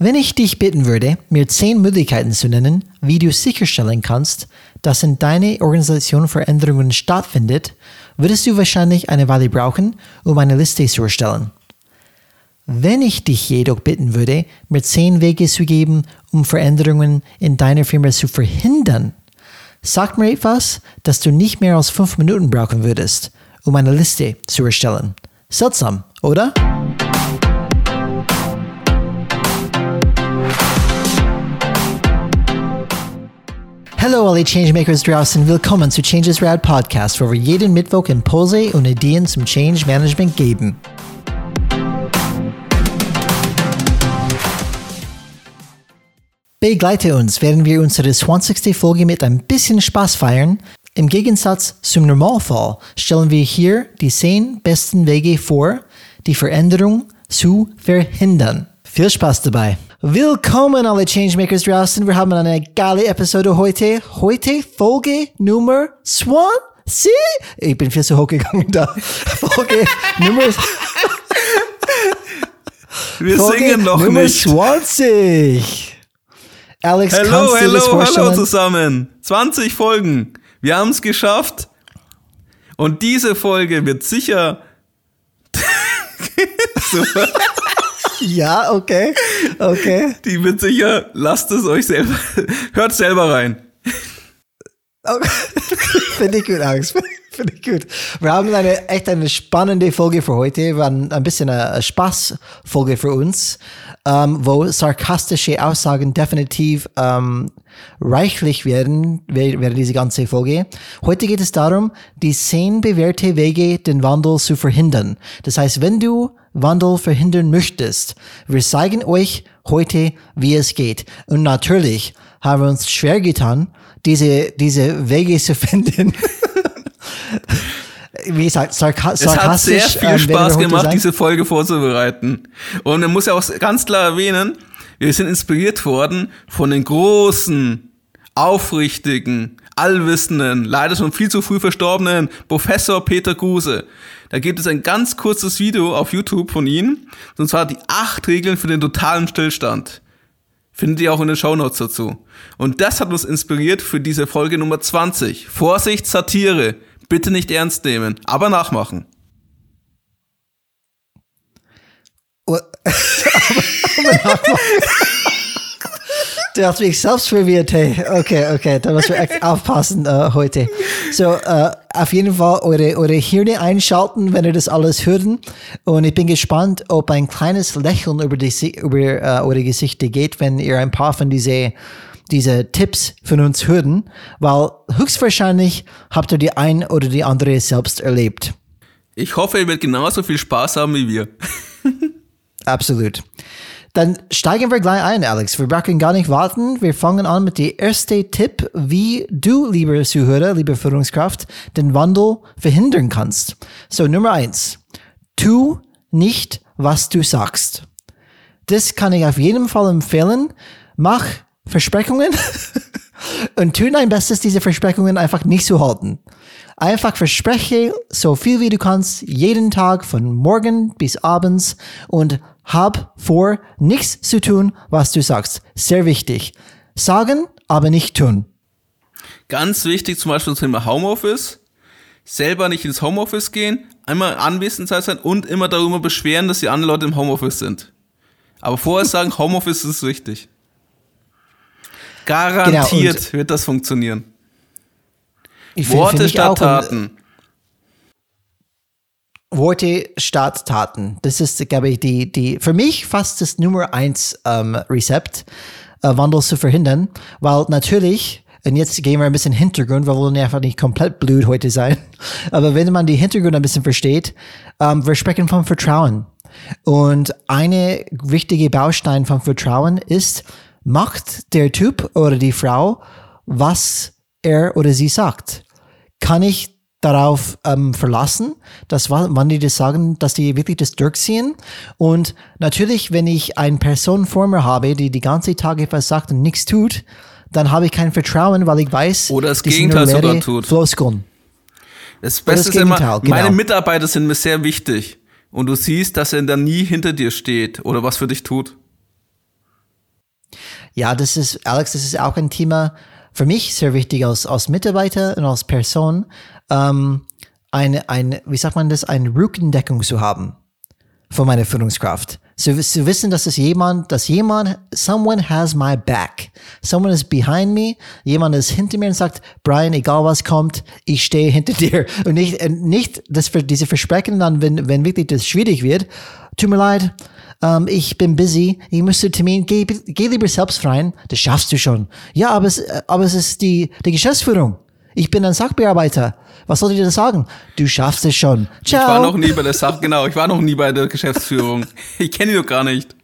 Wenn ich dich bitten würde, mir zehn Möglichkeiten zu nennen, wie du sicherstellen kannst, dass in deiner Organisation Veränderungen stattfindet, würdest du wahrscheinlich eine Weile brauchen, um eine Liste zu erstellen. Wenn ich dich jedoch bitten würde, mir zehn Wege zu geben, um Veränderungen in deiner Firma zu verhindern, sag mir etwas, das du nicht mehr als fünf Minuten brauchen würdest, um eine Liste zu erstellen. Seltsam, oder? Hallo alle Changemakers draußen, willkommen zu Changes Rad Podcast, wo wir jeden Mittwoch Impulse und Ideen zum Change Management geben. Begleite uns, während wir unsere 20. Folge mit ein bisschen Spaß feiern. Im Gegensatz zum Normalfall stellen wir hier die 10 besten Wege vor, die Veränderung zu verhindern. Viel Spaß dabei! Willkommen alle Changemakers draußen. Wir haben eine geile Episode heute. Heute Folge Nummer 20. Ich bin viel zu hoch gegangen da. Folge Nummer... Wir Folge singen noch Nummer nicht. 20. Alex, Hallo, kannst du das hallo, vorstellen? hallo zusammen. 20 Folgen. Wir haben es geschafft. Und diese Folge wird sicher. Super. Ja, okay. Okay. Die wird sicher. Lasst es euch selber. Hört selber rein. okay. Finde ich gut, Alex. Finde ich gut. Wir haben eine echt eine spannende Folge für heute. Wir haben ein bisschen eine, Spaßfolge für uns, ähm, wo sarkastische Aussagen definitiv ähm, reichlich werden während diese ganze Folge. Heute geht es darum, die zehn bewährte Wege, den Wandel zu verhindern. Das heißt, wenn du Wandel verhindern möchtest, wir zeigen euch heute, wie es geht. Und natürlich haben wir uns schwer getan, diese, diese Wege zu finden. Wie gesagt, sarka Es hat sarkastisch. sehr viel ähm, wir Spaß gemacht, sein. diese Folge vorzubereiten. Und man muss ja auch ganz klar erwähnen, wir sind inspiriert worden von den großen, aufrichtigen, allwissenden, leider schon viel zu früh verstorbenen Professor Peter Guse. Da gibt es ein ganz kurzes Video auf YouTube von ihm, und zwar die acht Regeln für den totalen Stillstand. Findet ihr auch in den Shownotes dazu. Und das hat uns inspiriert für diese Folge Nummer 20. Vorsicht, Satire. Bitte nicht ernst nehmen, aber nachmachen. Du hast mich selbst verwirrt, hey. Okay, okay, da müssen wir echt aufpassen äh, heute. So, äh, auf jeden Fall eure, eure Hirne einschalten, wenn ihr das alles hören. Und ich bin gespannt, ob ein kleines Lächeln über, die, über äh, eure Gesichter geht, wenn ihr ein paar von diese, diese Tipps von uns hören. Weil höchstwahrscheinlich habt ihr die ein oder die andere selbst erlebt. Ich hoffe, ihr werdet genauso viel Spaß haben wie wir. Absolut. Dann steigen wir gleich ein, Alex. Wir brauchen gar nicht warten. Wir fangen an mit dem ersten Tipp, wie du, lieber Zuhörer, liebe Führungskraft, den Wandel verhindern kannst. So, Nummer eins. Tu nicht, was du sagst. Das kann ich auf jeden Fall empfehlen. Mach Versprechungen und tu dein Bestes, diese Versprechungen einfach nicht zu halten. Einfach verspreche so viel wie du kannst, jeden Tag von morgen bis abends und hab vor, nichts zu tun, was du sagst. Sehr wichtig. Sagen, aber nicht tun. Ganz wichtig, zum Beispiel zum Thema Homeoffice. Selber nicht ins Homeoffice gehen, einmal anwesend sein und immer darüber beschweren, dass die anderen Leute im Homeoffice sind. Aber vorher sagen, Homeoffice ist wichtig. Garantiert Genau, wird das funktionieren. Ich finde- Worte finde ich statt auch, Taten. Worte statt Taten. Das ist, glaube ich, die, die, für mich fast das Nummer eins ähm, Rezept, äh, Wandel zu verhindern, weil natürlich, und jetzt gehen wir ein bisschen Hintergrund, weil wir wollen ja einfach nicht komplett blöd heute sein, aber wenn man die Hintergrund ein bisschen versteht, ähm, wir sprechen vom Vertrauen. Und eine wichtige Baustein vom Vertrauen ist, macht der Typ oder die Frau, was er oder sie sagt. Kann ich darauf ähm, verlassen, dass wa- wann die das sagen, dass die wirklich das durchziehen. Und natürlich, wenn ich eine Person vor mir habe, die die ganze Tag etwas sagt und nichts tut, dann habe ich kein Vertrauen, weil ich weiß, Oder das Gegenteil sogar tut. Floskeln. Das das Beste ist immer, genau. meine Mitarbeiter sind mir sehr wichtig. Und du siehst, dass er dann nie hinter dir steht oder was für dich tut. Ja, das ist, Alex, das ist auch ein Thema für mich sehr wichtig als, als Mitarbeiter und als Person, ähm, eine, ein, wie sagt man das, eine Rückendeckung zu haben von meiner Führungskraft. Zu, zu wissen, dass es jemand, dass jemand, someone has my back. Someone is behind me. Jemand ist hinter mir und sagt, Brian, egal was kommt, ich stehe hinter dir. Und nicht, nicht, dass für diese Versprechen dann, wenn, wenn wirklich das schwierig wird, tut mir leid, ähm, ich bin busy, ich muss zu Termin, geh, geh lieber selbst rein, das schaffst du schon. Ja, aber es, aber es ist die, die Geschäftsführung. Ich bin ein Sachbearbeiter. Was soll ich dir sagen? Du schaffst es schon. Ciao. Ich war noch nie bei der Sach, genau, ich war noch nie bei der Geschäftsführung. Ich kenne die doch gar nicht.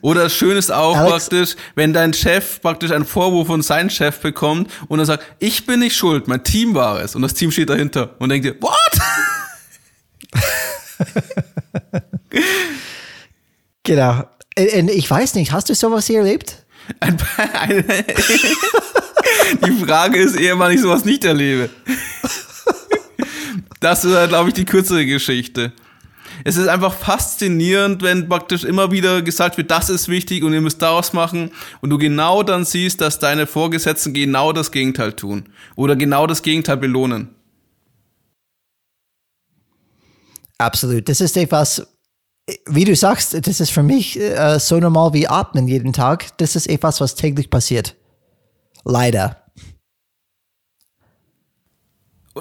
Oder schön ist auch Alex, praktisch, wenn dein Chef praktisch einen Vorwurf von seinem Chef bekommt und er sagt, ich bin nicht schuld, mein Team war es. Und das Team steht dahinter und denkt dir, what? genau. Ich weiß nicht, hast du sowas hier erlebt? Die Frage ist eher, wann ich sowas nicht erlebe. Das ist, glaube ich, die kürzere Geschichte. Es ist einfach faszinierend, wenn praktisch immer wieder gesagt wird, das ist wichtig und ihr müsst daraus machen und du genau dann siehst, dass deine Vorgesetzten genau das Gegenteil tun oder genau das Gegenteil belohnen. Absolut. Das ist etwas, wie du sagst, das ist für mich äh, so normal wie Atmen jeden Tag. Das ist etwas, was täglich passiert. Leider.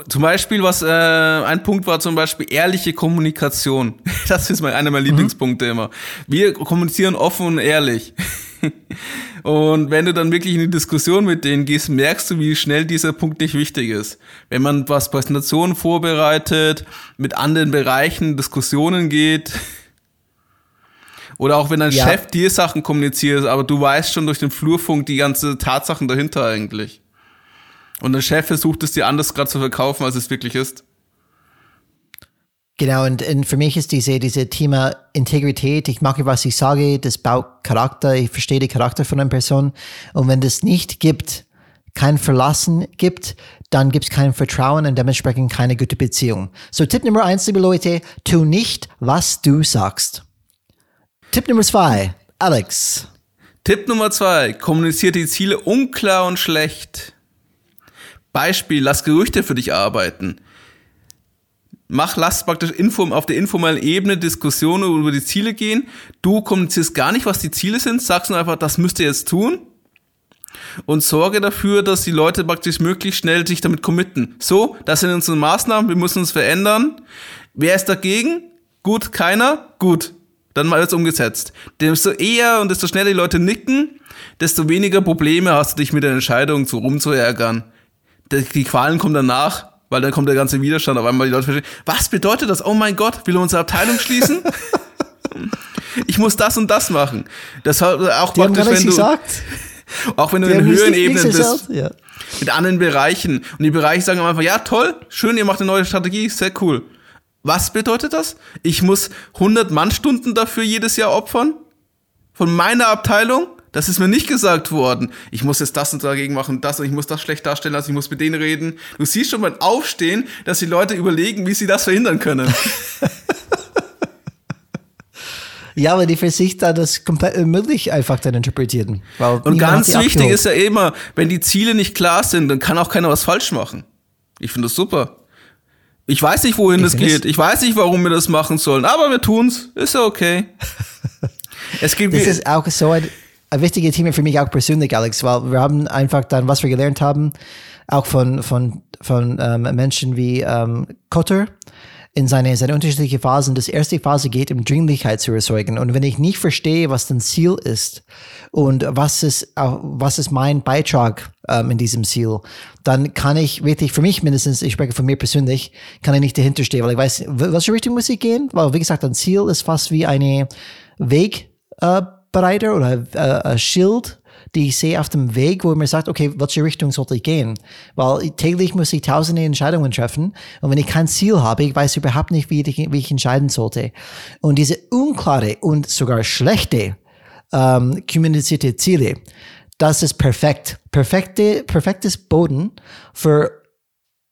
Zum Beispiel, was äh, ein Punkt war, zum Beispiel ehrliche Kommunikation. Das ist mein, einer meiner mhm. Lieblingspunkte immer. Wir kommunizieren offen und ehrlich. Und wenn du dann wirklich in die Diskussion mit denen gehst, merkst du, wie schnell dieser Punkt nicht wichtig ist. Wenn man was Präsentationen vorbereitet, mit anderen Bereichen Diskussionen geht, oder auch wenn dein ja. Chef dir Sachen kommuniziert, aber du weißt schon durch den Flurfunk die ganze Tatsachen dahinter eigentlich. Und der Chef versucht es dir anders gerade zu verkaufen, als es wirklich ist. Genau, und, und für mich ist diese, diese Thema Integrität, ich mache, was ich sage, das baut Charakter, ich verstehe den Charakter von einer Person. Und wenn das nicht gibt, kein Verlassen gibt, dann gibt es kein Vertrauen und dementsprechend keine gute Beziehung. So Tipp Nummer eins, liebe Leute, tu nicht, was du sagst. Tipp Nummer zwei, Alex. Tipp Nummer zwei, kommuniziert die Ziele unklar und schlecht. Beispiel, lass Gerüchte für dich arbeiten. Mach, lass praktisch Info, auf der informellen Ebene Diskussionen über die Ziele gehen. Du kommunizierst gar nicht, was die Ziele sind, sagst nur einfach, das müsst ihr jetzt tun. Und sorge dafür, dass die Leute praktisch möglichst schnell sich damit committen. So, das sind unsere Maßnahmen, wir müssen uns verändern. Wer ist dagegen? Gut, keiner? Gut, dann mal alles umgesetzt. Desto eher und desto schneller die Leute nicken, desto weniger Probleme hast du dich mit der Entscheidung zu rumzuärgern. Die Qualen kommen danach, weil dann kommt der ganze Widerstand. Auf einmal die Leute verstehen, was bedeutet das? Oh mein Gott, will er unsere Abteilung schließen? ich muss das und das machen. Das hat auch die praktisch, wenn du, gesagt. auch wenn du die in höheren Ebenen bist, ja. mit anderen Bereichen. Und die Bereiche sagen einfach, ja toll, schön, ihr macht eine neue Strategie, sehr cool. Was bedeutet das? Ich muss 100 Mannstunden dafür jedes Jahr opfern? Von meiner Abteilung? Das ist mir nicht gesagt worden. Ich muss jetzt das und dagegen machen, das und ich muss das schlecht darstellen lassen, ich muss mit denen reden. Du siehst schon beim Aufstehen, dass die Leute überlegen, wie sie das verhindern können. Ja, aber die für sich da das komplett unmöglich einfach dann interpretieren. und ganz wichtig ist ja immer, wenn die Ziele nicht klar sind, dann kann auch keiner was falsch machen. Ich finde das super. Ich weiß nicht, wohin es geht. Ich weiß nicht, warum wir das machen sollen, aber wir tun's. Ist ja okay. es gibt das ist auch so ein, ein wichtiges Thema für mich auch persönlich, Alex, weil wir haben einfach dann, was wir gelernt haben, auch von, von, von ähm, Menschen wie ähm, Kotter, in seine, seine unterschiedlichen Phasen. Das erste Phase geht um Dringlichkeit zu erzeugen. Und wenn ich nicht verstehe, was dein Ziel ist und was ist, was ist mein Beitrag ähm, in diesem Ziel, dann kann ich wirklich, für mich mindestens, ich spreche von mir persönlich, kann ich nicht dahinter stehen, weil ich weiß, welche Richtung muss ich gehen? Weil, wie gesagt, ein Ziel ist fast wie eine Wegbereiter äh, oder äh, ein Schild die ich sehe auf dem Weg, wo mir sagt, okay, welche Richtung sollte ich gehen? Weil täglich muss ich tausende Entscheidungen treffen und wenn ich kein Ziel habe, ich weiß überhaupt nicht, wie ich, wie ich entscheiden sollte. Und diese unklare und sogar schlechte ähm, kommunizierte Ziele, das ist perfekt. Perfekte, perfektes Boden für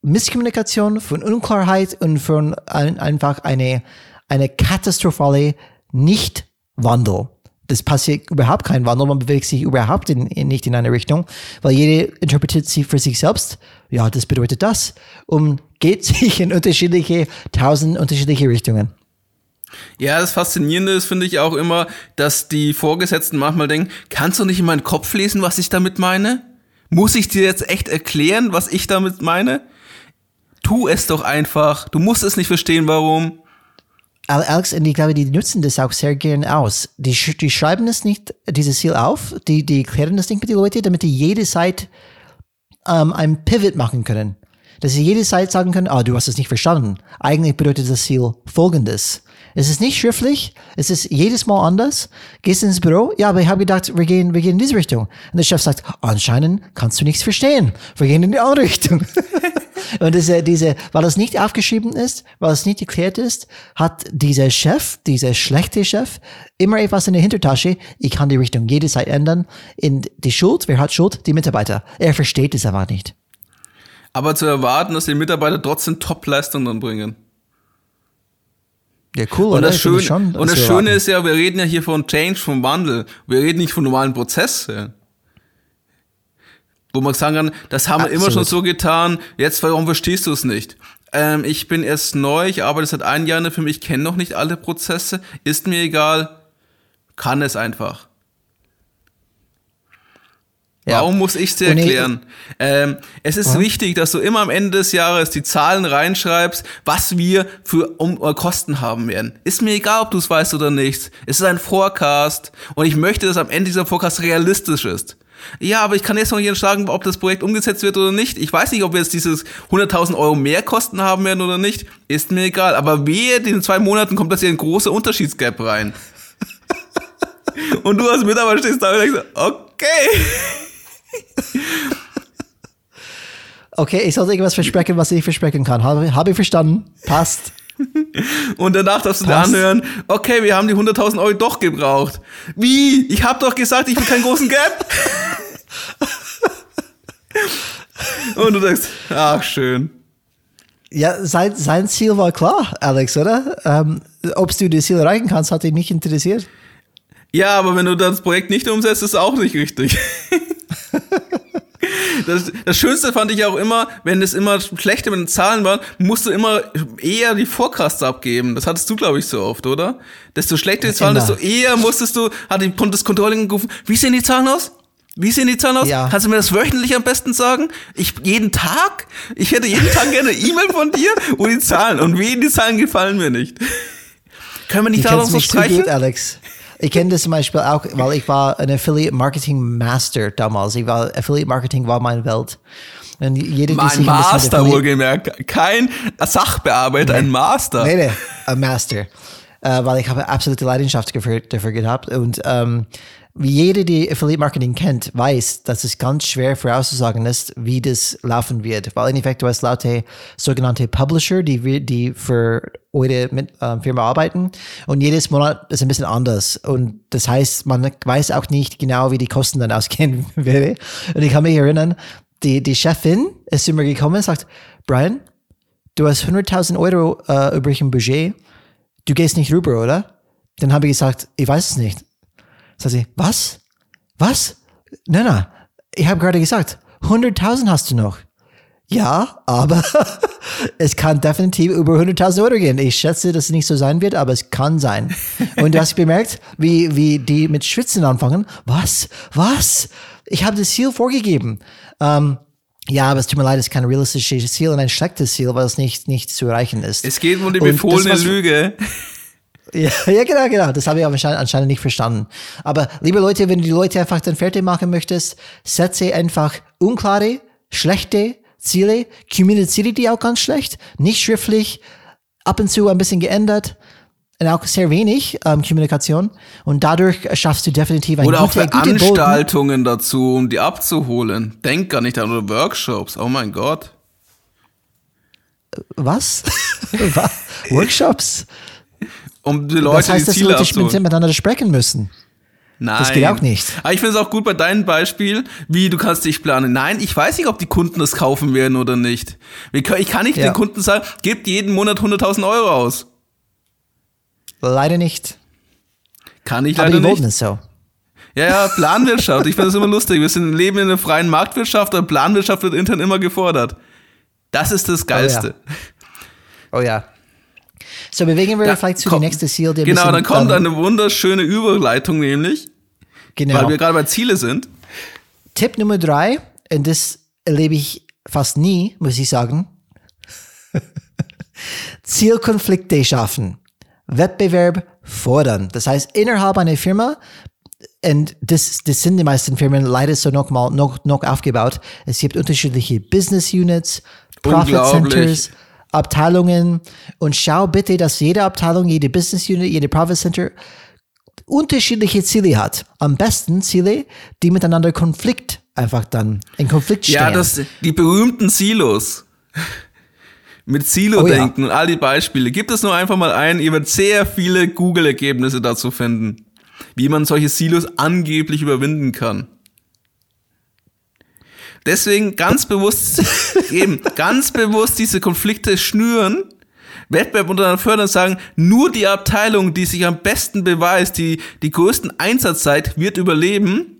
Misskommunikation, von Unklarheit und von ein, einfach eine, eine katastrophale Nichtwandel Das passiert überhaupt kein Wandel, man bewegt sich überhaupt in, in, nicht in eine Richtung, weil jede interpretiert sie für sich selbst. Ja, das bedeutet das und geht sich in unterschiedliche, tausend unterschiedliche Richtungen. Ja, das Faszinierende ist, finde ich auch immer, dass die Vorgesetzten manchmal denken, kannst du nicht in meinen Kopf lesen, was ich damit meine? Muss ich dir jetzt echt erklären, was ich damit meine? Tu es doch einfach. Du musst es nicht verstehen, warum. Alex, und ich glaube, die nutzen das auch sehr gern aus. Die, die schreiben es nicht, dieses Ziel auf, die, die klären das nicht mit den Leuten, damit die jede Zeit ähm, ein Pivot machen können. Dass sie jede Zeit sagen können, ah, oh, du hast es nicht verstanden. Eigentlich bedeutet das Ziel folgendes. Es ist nicht schriftlich, es ist jedes Mal anders. Gehst ins Büro, ja, aber ich habe gedacht, wir gehen, wir gehen in diese Richtung. Und der Chef sagt, anscheinend kannst du nichts verstehen. Wir gehen in die andere Richtung. Und diese, diese, weil es nicht aufgeschrieben ist, weil es nicht geklärt ist, hat dieser Chef, dieser schlechte Chef, immer etwas in der Hintertasche. Ich kann die Richtung jede Zeit ändern. In die Schuld, wer hat Schuld? Die Mitarbeiter. Er versteht es einfach nicht. Aber zu erwarten, dass die Mitarbeiter trotzdem Top-Leistungen bringen. Ja, cool. Und das, Schöne, schon, und das Schöne ist ja, wir reden ja hier von Change, vom Wandel. Wir reden nicht von normalen Prozessen. Wo man sagen kann, das haben Absolut. wir immer schon so getan, jetzt warum verstehst du es nicht? Ähm, ich bin erst neu, ich arbeite seit einem Jahr für mich, kenne noch nicht alle Prozesse, ist mir egal, kann es einfach. Ja. Warum muss ich es dir erklären? Ähm, es ist ja. wichtig, dass du immer am Ende des Jahres die Zahlen reinschreibst, was wir für um, uh, Kosten haben werden. Ist mir egal, ob du es weißt oder nicht. Es ist ein Forecast und ich möchte, dass am Ende dieser Forecast realistisch ist. Ja, aber ich kann jetzt noch nicht sagen, ob das Projekt umgesetzt wird oder nicht. Ich weiß nicht, ob wir jetzt dieses 100.000 Euro mehr Kosten haben werden oder nicht. Ist mir egal. Aber wehe, in zwei Monaten kommt das hier ein großer Unterschiedsgap rein. und du als Mitarbeiter stehst da und denkst, okay. Okay, ich sollte irgendwas versprechen, was ich versprechen kann. Habe, habe ich verstanden. Passt. Und danach darfst du dir anhören, okay, wir haben die 100.000 Euro doch gebraucht. Wie? Ich habe doch gesagt, ich will keinen großen Gap. Und du denkst, ach, schön. Ja, sein, sein Ziel war klar, Alex, oder? Ähm, Ob du das Ziel erreichen kannst, hat ihn nicht interessiert. Ja, aber wenn du das Projekt nicht umsetzt, ist es auch nicht richtig. Das, das Schönste fand ich auch immer, wenn es immer schlechter mit den Zahlen war, musst du immer eher die Forecasts abgeben. Das hattest du, glaube ich, so oft, oder? Desto schlechter die Zahlen, desto eher musstest du, hat die, das Controlling gerufen, wie sehen die Zahlen aus? Wie sehen die Zahlen aus? Ja. Kannst du mir das wöchentlich am besten sagen? Ich jeden Tag? Ich hätte jeden Tag gerne eine E-Mail von dir und die Zahlen. Und wie die Zahlen gefallen mir nicht. Können wir nicht darauf so sprechen? Gut, Alex. Ich kenne das zum Beispiel auch, weil ich war ein Affiliate Marketing Master damals. Ich war, Affiliate Marketing war meine Welt. Und jede, mein Master wohlgemerkt. Kein Sachbearbeiter, nee. ein Master. Nee, nee, ein Master. Äh, weil ich habe absolute Leidenschaft dafür, dafür gehabt. Und ähm, wie jeder, die Affiliate Marketing kennt, weiß, dass es ganz schwer vorauszusagen ist, wie das laufen wird. Weil in Effekt, du hast laute sogenannte Publisher, die, die für eure mit, ähm, Firma arbeiten. Und jedes Monat ist ein bisschen anders. Und das heißt, man weiß auch nicht genau, wie die Kosten dann ausgehen werden. Und ich kann mich erinnern, die, die Chefin ist mir gekommen und sagt, Brian, du hast 100.000 Euro äh, übrig im Budget. Du gehst nicht rüber, oder? Dann habe ich gesagt, ich weiß es nicht. Sagt sie, was? Was? Nein, nein, ich habe gerade gesagt, 100.000 hast du noch. Ja, aber es kann definitiv über 100.000 Euro gehen. Ich schätze, dass es nicht so sein wird, aber es kann sein. Und du hast bemerkt, wie, wie die mit Schwitzen anfangen. Was? Was? Ich habe das Ziel vorgegeben. Ähm, ja, aber es tut mir leid, es ist kein realistisches Ziel und ein schlechtes Ziel, weil es nicht, nicht zu erreichen ist. Es geht um die befohlene Lüge. Ja, ja, genau, genau. Das habe ich anscheinend, anscheinend nicht verstanden. Aber liebe Leute, wenn du die Leute einfach dann fertig machen möchtest, setze einfach unklare, schlechte Ziele, kommuniziere die auch ganz schlecht, nicht schriftlich, ab und zu ein bisschen geändert und auch sehr wenig ähm, Kommunikation und dadurch schaffst du definitiv ein Oder gute, auch Veranstaltungen dazu, um die abzuholen. Denk gar nicht an oder Workshops. Oh mein Gott. Was? Workshops? um die Leute das heißt, die Ziele dass die Leute miteinander sprechen müssen. Nein. Das geht auch nicht. Aber ich finde es auch gut bei deinem Beispiel, wie du kannst dich planen. Nein, ich weiß nicht, ob die Kunden das kaufen werden oder nicht. Ich kann nicht ja. den Kunden sagen, gebt jeden Monat 100.000 Euro aus. Leider nicht. Kann ich Aber leider die wollten nicht. es so. Ja, ja, Planwirtschaft. Ich finde das immer lustig. Wir sind, leben in einer freien Marktwirtschaft, aber Planwirtschaft wird intern immer gefordert. Das ist das Geilste. Oh ja. So bewegen wir Da vielleicht zu kommt- die nächste Ziel. Genau, dann kommt dann- eine wunderschöne Überleitung nämlich, genau. weil wir gerade bei Ziele sind. Tipp Nummer drei, und das erlebe ich fast nie, muss ich sagen. Zielkonflikte schaffen. Wettbewerb fordern. Das heißt, innerhalb einer Firma, und das, das sind die meisten Firmen leider so noch mal noch, noch aufgebaut. Es gibt unterschiedliche Business Units, Profit. Centers, Abteilungen und schau bitte, dass jede Abteilung, jede Business Unit, jede Profit Center unterschiedliche Ziele hat. Am besten Ziele, die miteinander Konflikt einfach dann in Konflikt stehen. Ja, das, die berühmten Silos. Mit Silo-Denken und all die Beispiele. Gibt es nur einfach mal ein, ihr werdet sehr viele Google-Ergebnisse dazu finden, wie man solche Silos angeblich überwinden kann. Deswegen ganz bewusst, eben, ganz bewusst diese Konflikte schnüren, Wettbewerb untereinander fördern und sagen, nur die Abteilung, die sich am besten beweist, die die größten Einsatzzeit wird überleben,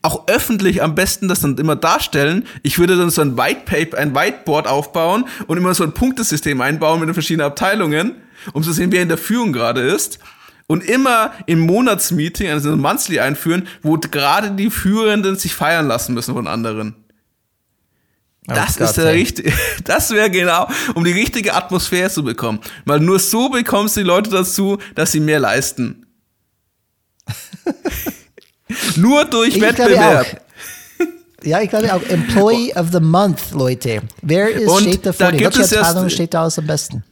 auch öffentlich am besten das dann immer darstellen. Ich würde dann so ein White Paper, ein Whiteboard aufbauen und immer so ein Punktesystem einbauen mit den verschiedenen Abteilungen, um zu sehen, wer in der Führung gerade ist. Und immer im Monatsmeeting, also ein Monthly einführen, wo gerade die Führenden sich feiern lassen müssen von anderen. Das ist der richtige, das wäre genau, um die richtige Atmosphäre zu bekommen. Weil nur so bekommst du die Leute dazu, dass sie mehr leisten. nur durch Ich Wettbewerb. Ja, ich glaube auch. Employee of the Month, Leute. Wer ist, Und steht da gibt Welche es erst- Abteilung steht da aus am besten?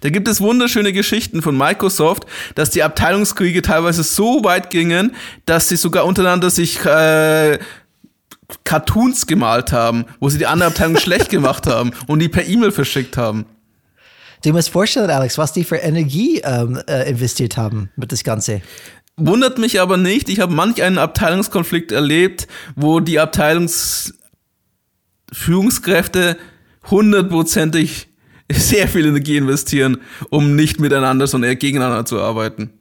Da gibt es wunderschöne Geschichten von Microsoft, dass die Abteilungskriege teilweise so weit gingen, dass sie sogar untereinander sich äh, Cartoons gemalt haben, wo sie die andere Abteilung schlecht gemacht haben und die per E-Mail verschickt haben. Du musst vorstellen, Alex, was die für Energie ähm, äh, investiert haben mit das Ganze. Wundert mich aber nicht. Ich habe manch einen Abteilungskonflikt erlebt, wo die Abteilungsführungskräfte hundertprozentig sehr viel Energie investieren, um nicht miteinander, sondern eher gegeneinander zu arbeiten.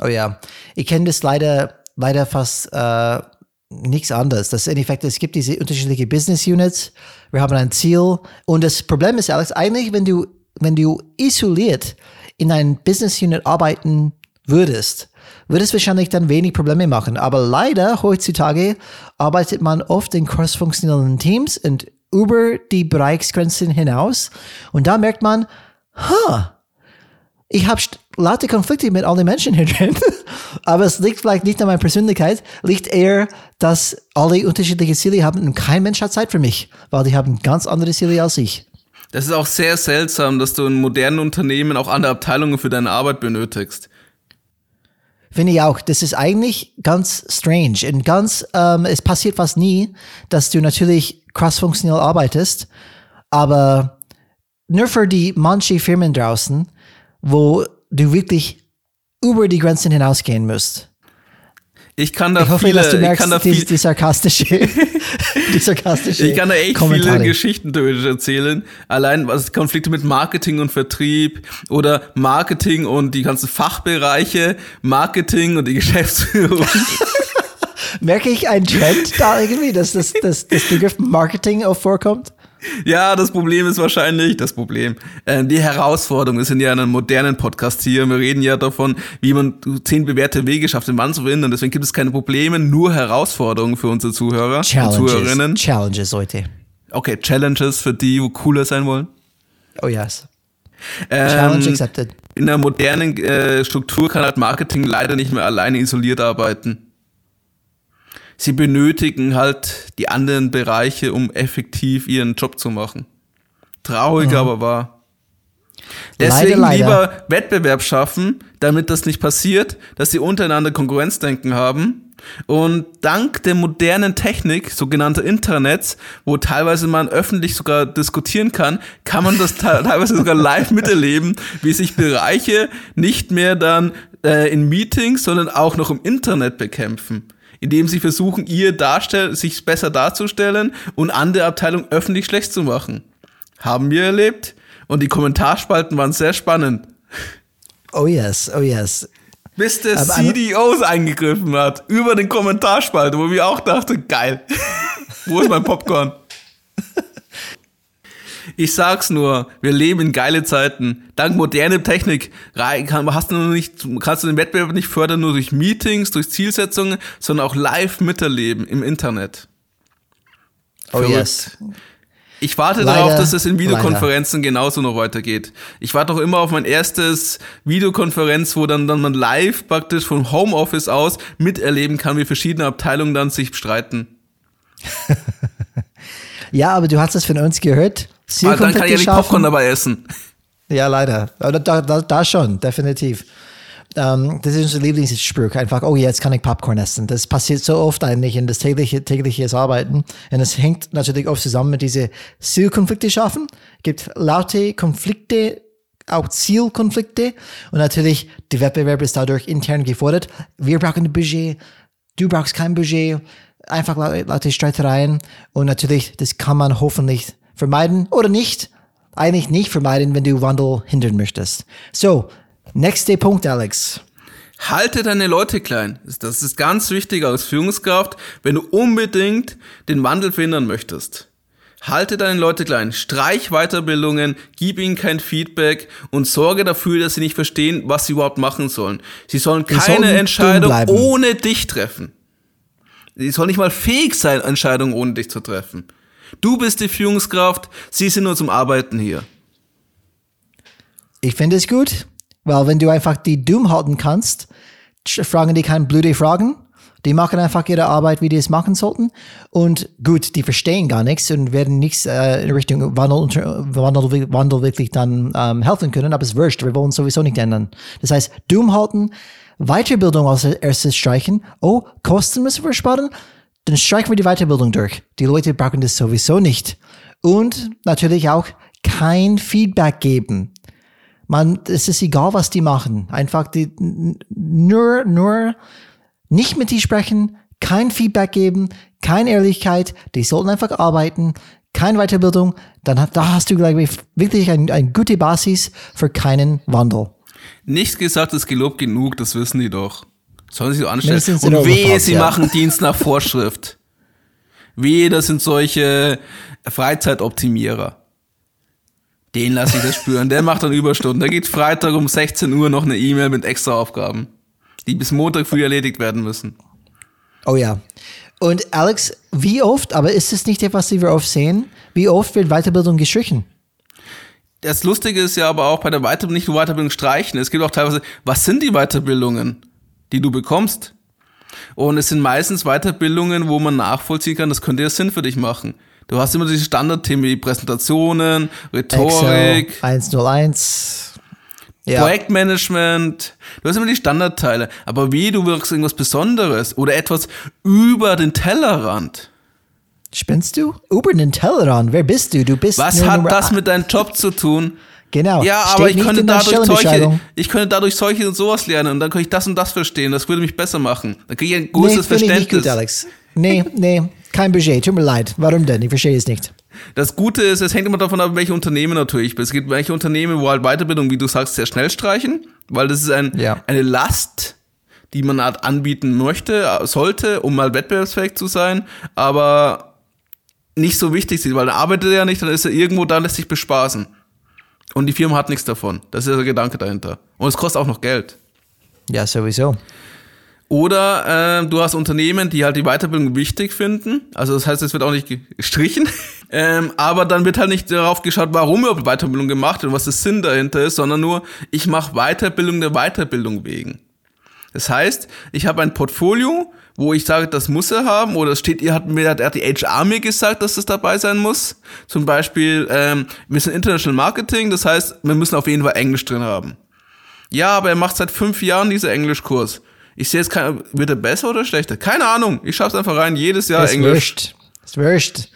Oh ja, ich kenne das leider, leider fast äh, nichts anderes. Das im Endeffekt, es gibt diese unterschiedlichen Business Units. Wir haben ein Ziel. Und das Problem ist, Alex, eigentlich, wenn du, wenn du isoliert in ein Business Unit arbeiten würdest, würde es wahrscheinlich dann wenig Probleme machen. Aber leider heutzutage arbeitet man oft in cross-funktionellen Teams und über die Bereichsgrenzen hinaus. Und da merkt man, ha, ich habe laute Konflikte mit allen Menschen hier drin. Aber es liegt vielleicht nicht an meiner Persönlichkeit, liegt eher, dass alle unterschiedliche Ziele haben und kein Mensch hat Zeit für mich, weil die haben ganz andere Ziele als ich. Das ist auch sehr seltsam, dass du in modernen Unternehmen auch andere Abteilungen für deine Arbeit benötigst. Finde ich auch. Das ist eigentlich ganz strange und ganz, ähm, es passiert fast nie, dass du natürlich crossfunktional arbeitest, aber nur für die manche Firmen draußen, wo du wirklich über die Grenzen hinausgehen musst. Ich kann da Ich hoffe, viele, dass du ich merkst, kann da die, viel, die sarkastische, die sarkastische ich kann da echt Kommentare. viele Geschichten erzählen. Allein was Konflikte mit Marketing und Vertrieb oder Marketing und die ganzen Fachbereiche, Marketing und die Geschäftsführung. Merke ich einen Trend da irgendwie, dass das, das, das Begriff Marketing auch vorkommt? Ja, das Problem ist wahrscheinlich, das Problem, äh, die Herausforderung, wir sind ja in einem modernen Podcast hier, wir reden ja davon, wie man zehn bewährte Wege schafft, den Mann zu verhindern, deswegen gibt es keine Probleme, nur Herausforderungen für unsere Zuhörer und Zuhörerinnen. Challenges. Challenges, Leute. Okay, Challenges für die, wo cooler sein wollen. Oh yes. Ähm, Challenge accepted. in der modernen äh, Struktur kann halt Marketing leider nicht mehr alleine isoliert arbeiten. Sie benötigen halt die anderen Bereiche, um effektiv ihren Job zu machen. Traurig, aber wahr. Deswegen Leider, leider. lieber Wettbewerb schaffen, damit das nicht passiert, dass sie untereinander Konkurrenzdenken haben. Und dank der modernen Technik, sogenannter Internets, wo teilweise man öffentlich sogar diskutieren kann, kann man das te- teilweise sogar live miterleben, wie sich Bereiche nicht mehr dann äh, in Meetings, sondern auch noch im Internet bekämpfen. Indem sie versuchen, ihr darstell sich besser darzustellen und andere Abteilungen öffentlich schlecht zu machen. Haben wir erlebt. Und die Kommentarspalten waren sehr spannend. Oh yes, oh yes. Bis der Aber- CDOs eingegriffen hat, über den Kommentarspalt, wo wir auch dachten, geil. wo ist mein Popcorn? Ich sag's nur, wir leben in geile Zeiten. Dank moderner Technik kann- hast du nicht, kannst du den Wettbewerb nicht fördern nur durch Meetings, durch Zielsetzungen, sondern auch live miterleben im Internet. Oh Verrückt. yes. Ich warte Leider, darauf, dass es in Videokonferenzen genauso noch weitergeht. Ich warte auch immer auf mein erstes Videokonferenz, wo dann, dann man live praktisch vom Homeoffice aus miterleben kann, wie verschiedene Abteilungen dann sich streiten. Ja, aber du hast es von uns gehört. Weil dann kann ich ja nicht. Popcorn dabei essen. Ja, leider. Da, da, da schon, definitiv. Ähm, das ist unser Lieblingsspruch. Einfach, oh, jetzt kann ich Popcorn essen. Das passiert so oft eigentlich in das tägliche, tägliche Arbeiten. Und es hängt natürlich oft zusammen mit diese Zielkonflikte schaffen. Es gibt laute Konflikte, auch Zielkonflikte. Und natürlich, der Wettbewerb ist dadurch intern gefordert. Wir brauchen ein Budget. Du brauchst kein Budget. Einfach laute Streitereien. Und natürlich, das kann man hoffentlich vermeiden oder nicht eigentlich nicht vermeiden, wenn du Wandel hindern möchtest. So, nächster Punkt, Alex. Halte deine Leute klein. Das ist ganz wichtig als Führungskraft, wenn du unbedingt den Wandel verhindern möchtest. Halte deine Leute klein, streich Weiterbildungen, gib ihnen kein Feedback und sorge dafür, dass sie nicht verstehen, was sie überhaupt machen sollen. Sie sollen keine dumm Entscheidung ohne dich treffen. Sie sollen nicht mal fähig sein, Entscheidungen ohne dich zu treffen. Du bist die Führungskraft, sie sind nur zum Arbeiten hier. Ich finde es gut, weil wenn du einfach die dumm halten kannst, fragen die keine blöde Fragen. Die machen einfach ihre Arbeit, wie die es machen sollten. Und gut, die verstehen gar nichts und werden nichts äh, in Richtung Wandel, Wandel, Wandel wirklich dann ähm, helfen können. Aber es wurscht, wir wollen es sowieso nicht ändern. Das heißt, dumm halten, Weiterbildung als erstes streichen. Oh, Kosten müssen wir sparen? Dann streichen wir die Weiterbildung durch. Die Leute brauchen das sowieso nicht. Und natürlich auch kein Feedback geben man, es ist egal, was die machen. Einfach die, nur, nur nicht mit die sprechen, kein Feedback geben, keine Ehrlichkeit. Die sollten einfach arbeiten, keine Weiterbildung. Dann hat, da hast du, glaube ich, wirklich ein, eine gute Basis für keinen Wandel. Nicht gesagt ist gelobt genug, das wissen die doch. Sollen sie so anstellen. Und wehe, sie ja. machen Dienst nach Vorschrift. Wehe, das sind solche Freizeitoptimierer. Den lasse ich das spüren. Der macht dann Überstunden. Der geht Freitag um 16 Uhr noch eine E-Mail mit extra Aufgaben, die bis Montag früh erledigt werden müssen. Oh ja. Und Alex, wie oft, aber ist es nicht etwas, die wir oft sehen? Wie oft wird Weiterbildung gestrichen? Das Lustige ist ja aber auch bei der Weiterbildung nicht nur Weiterbildung streichen. Es gibt auch teilweise, was sind die Weiterbildungen, die du bekommst? Und es sind meistens Weiterbildungen, wo man nachvollziehen kann, das könnte ja Sinn für dich machen. Du hast immer diese Standardthemen wie Präsentationen, Rhetorik, Excel 101. Ja. Projektmanagement. Du hast immer die Standardteile. Aber wie, du wirkst irgendwas Besonderes oder etwas über den Tellerrand. Spinnst du? Über den Tellerrand. Wer bist du? Du bist Was hat Nummer das mit deinem Job zu tun? Genau. Ja, Steht aber ich nicht könnte dadurch solche, ich könnte dadurch solche und sowas lernen und dann könnte ich das und das verstehen. Das würde mich besser machen. Dann kriege ich ein Nee, großes finde ich nicht Verständnis. gut, Alex. Nee, nee, kein Budget. Tut mir leid. Warum denn? Ich verstehe es nicht. Das Gute ist, es hängt immer davon ab, welche Unternehmen natürlich. Es gibt welche Unternehmen, wo halt Weiterbildung, wie du sagst, sehr schnell streichen, weil das ist ein, Ja. eine Last, die man halt anbieten möchte, sollte, um mal wettbewerbsfähig zu sein, aber nicht so wichtig sind, weil dann arbeitet er ja nicht, dann ist er irgendwo da, lässt sich bespaßen. Und die Firma hat nichts davon. Das ist der Gedanke dahinter. Und es kostet auch noch Geld. Ja, sowieso. Oder äh, du hast Unternehmen, die halt die Weiterbildung wichtig finden. Also das heißt, es wird auch nicht gestrichen. ähm, aber dann wird halt nicht darauf geschaut, warum überhaupt Weiterbildung gemacht wird und was der Sinn dahinter ist, sondern nur, ich mache Weiterbildung der Weiterbildung wegen. Das heißt, ich habe ein Portfolio, wo ich sage, das muss er haben, oder es steht, ihr hat mir hat die HR mir gesagt, dass das dabei sein muss. Zum Beispiel, ähm, wir sind International Marketing, das heißt, wir müssen auf jeden Fall Englisch drin haben. Ja, aber er macht seit fünf Jahren diesen Englischkurs. Ich sehe jetzt kein, wird er besser oder schlechter? Keine Ahnung. Ich schaff's einfach rein, jedes Jahr ist Englisch. wurscht. Ist wurscht.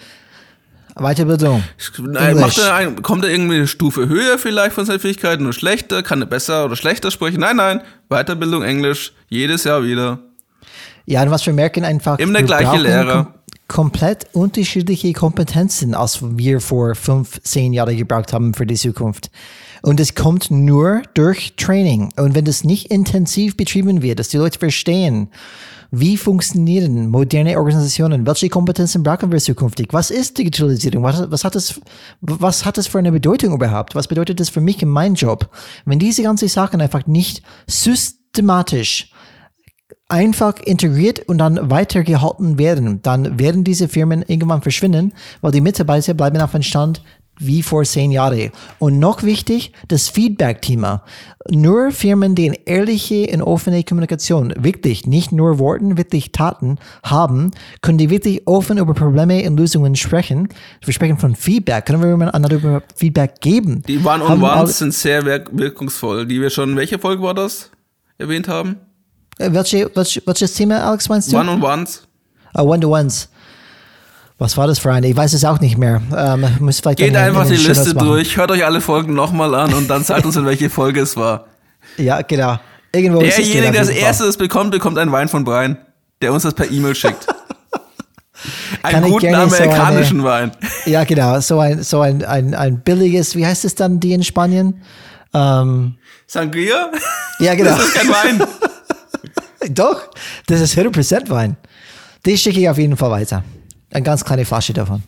Weiterbildung. Nein, macht er ein, kommt er irgendwie eine Stufe höher vielleicht von seinen Fähigkeiten oder schlechter? Kann er besser oder schlechter sprechen? Nein, nein. Weiterbildung Englisch, jedes Jahr wieder. Ja, und was wir merken einfach. Immer der wir gleiche Lehrer. kom komplett unterschiedliche Kompetenzen, als wir vor fünf, zehn Jahren gebraucht haben für die Zukunft. Und es kommt nur durch Training. Und wenn das nicht intensiv betrieben wird, dass die Leute verstehen, wie funktionieren moderne Organisationen, welche Kompetenzen brauchen wir zukünftig, was ist Digitalisierung, was, was, hat das, was hat das für eine Bedeutung überhaupt, was bedeutet das für mich in meinem Job, wenn diese ganzen Sachen einfach nicht systematisch einfach integriert und dann weitergehalten werden, dann werden diese Firmen irgendwann verschwinden, weil die Mitarbeiter bleiben auf dem Stand wie vor zehn Jahren. Und noch wichtig, das Feedback-Thema. Nur Firmen, die eine ehrliche und offene Kommunikation, wirklich nicht nur Worten, wirklich Taten haben, können die wirklich offen über Probleme und Lösungen sprechen. Wir sprechen von Feedback. Können wir einander über Feedback geben? Die One-on-Ones sind sehr wirkungsvoll, die wir schon, welche Folge war das, erwähnt haben? Äh, welche, welche, welches Thema, Alex, meinst du? One-on-Ones. Uh, One-to-Ones. Was war das für eine? Ich weiß es auch nicht mehr. Ähm, muss vielleicht Geht einfach die Liste durch, hört euch alle Folgen nochmal an und dann sagt uns, in welche Folge es war. Ja, genau. Irgendwo Derjenige, der als erstes bekommt, bekommt einen Wein von Brian, der uns das per E-Mail schickt. Einen guten amerikanischen so eine, Wein. Ja, genau. So ein, so ein, ein, ein billiges, wie heißt es dann, die in Spanien? Ähm, Sangria? Ja, genau. Das ist kein Wein. Doch, das ist 100% Wein. Die schicke ich auf jeden Fall weiter. Eine ganz kleine Flasche davon.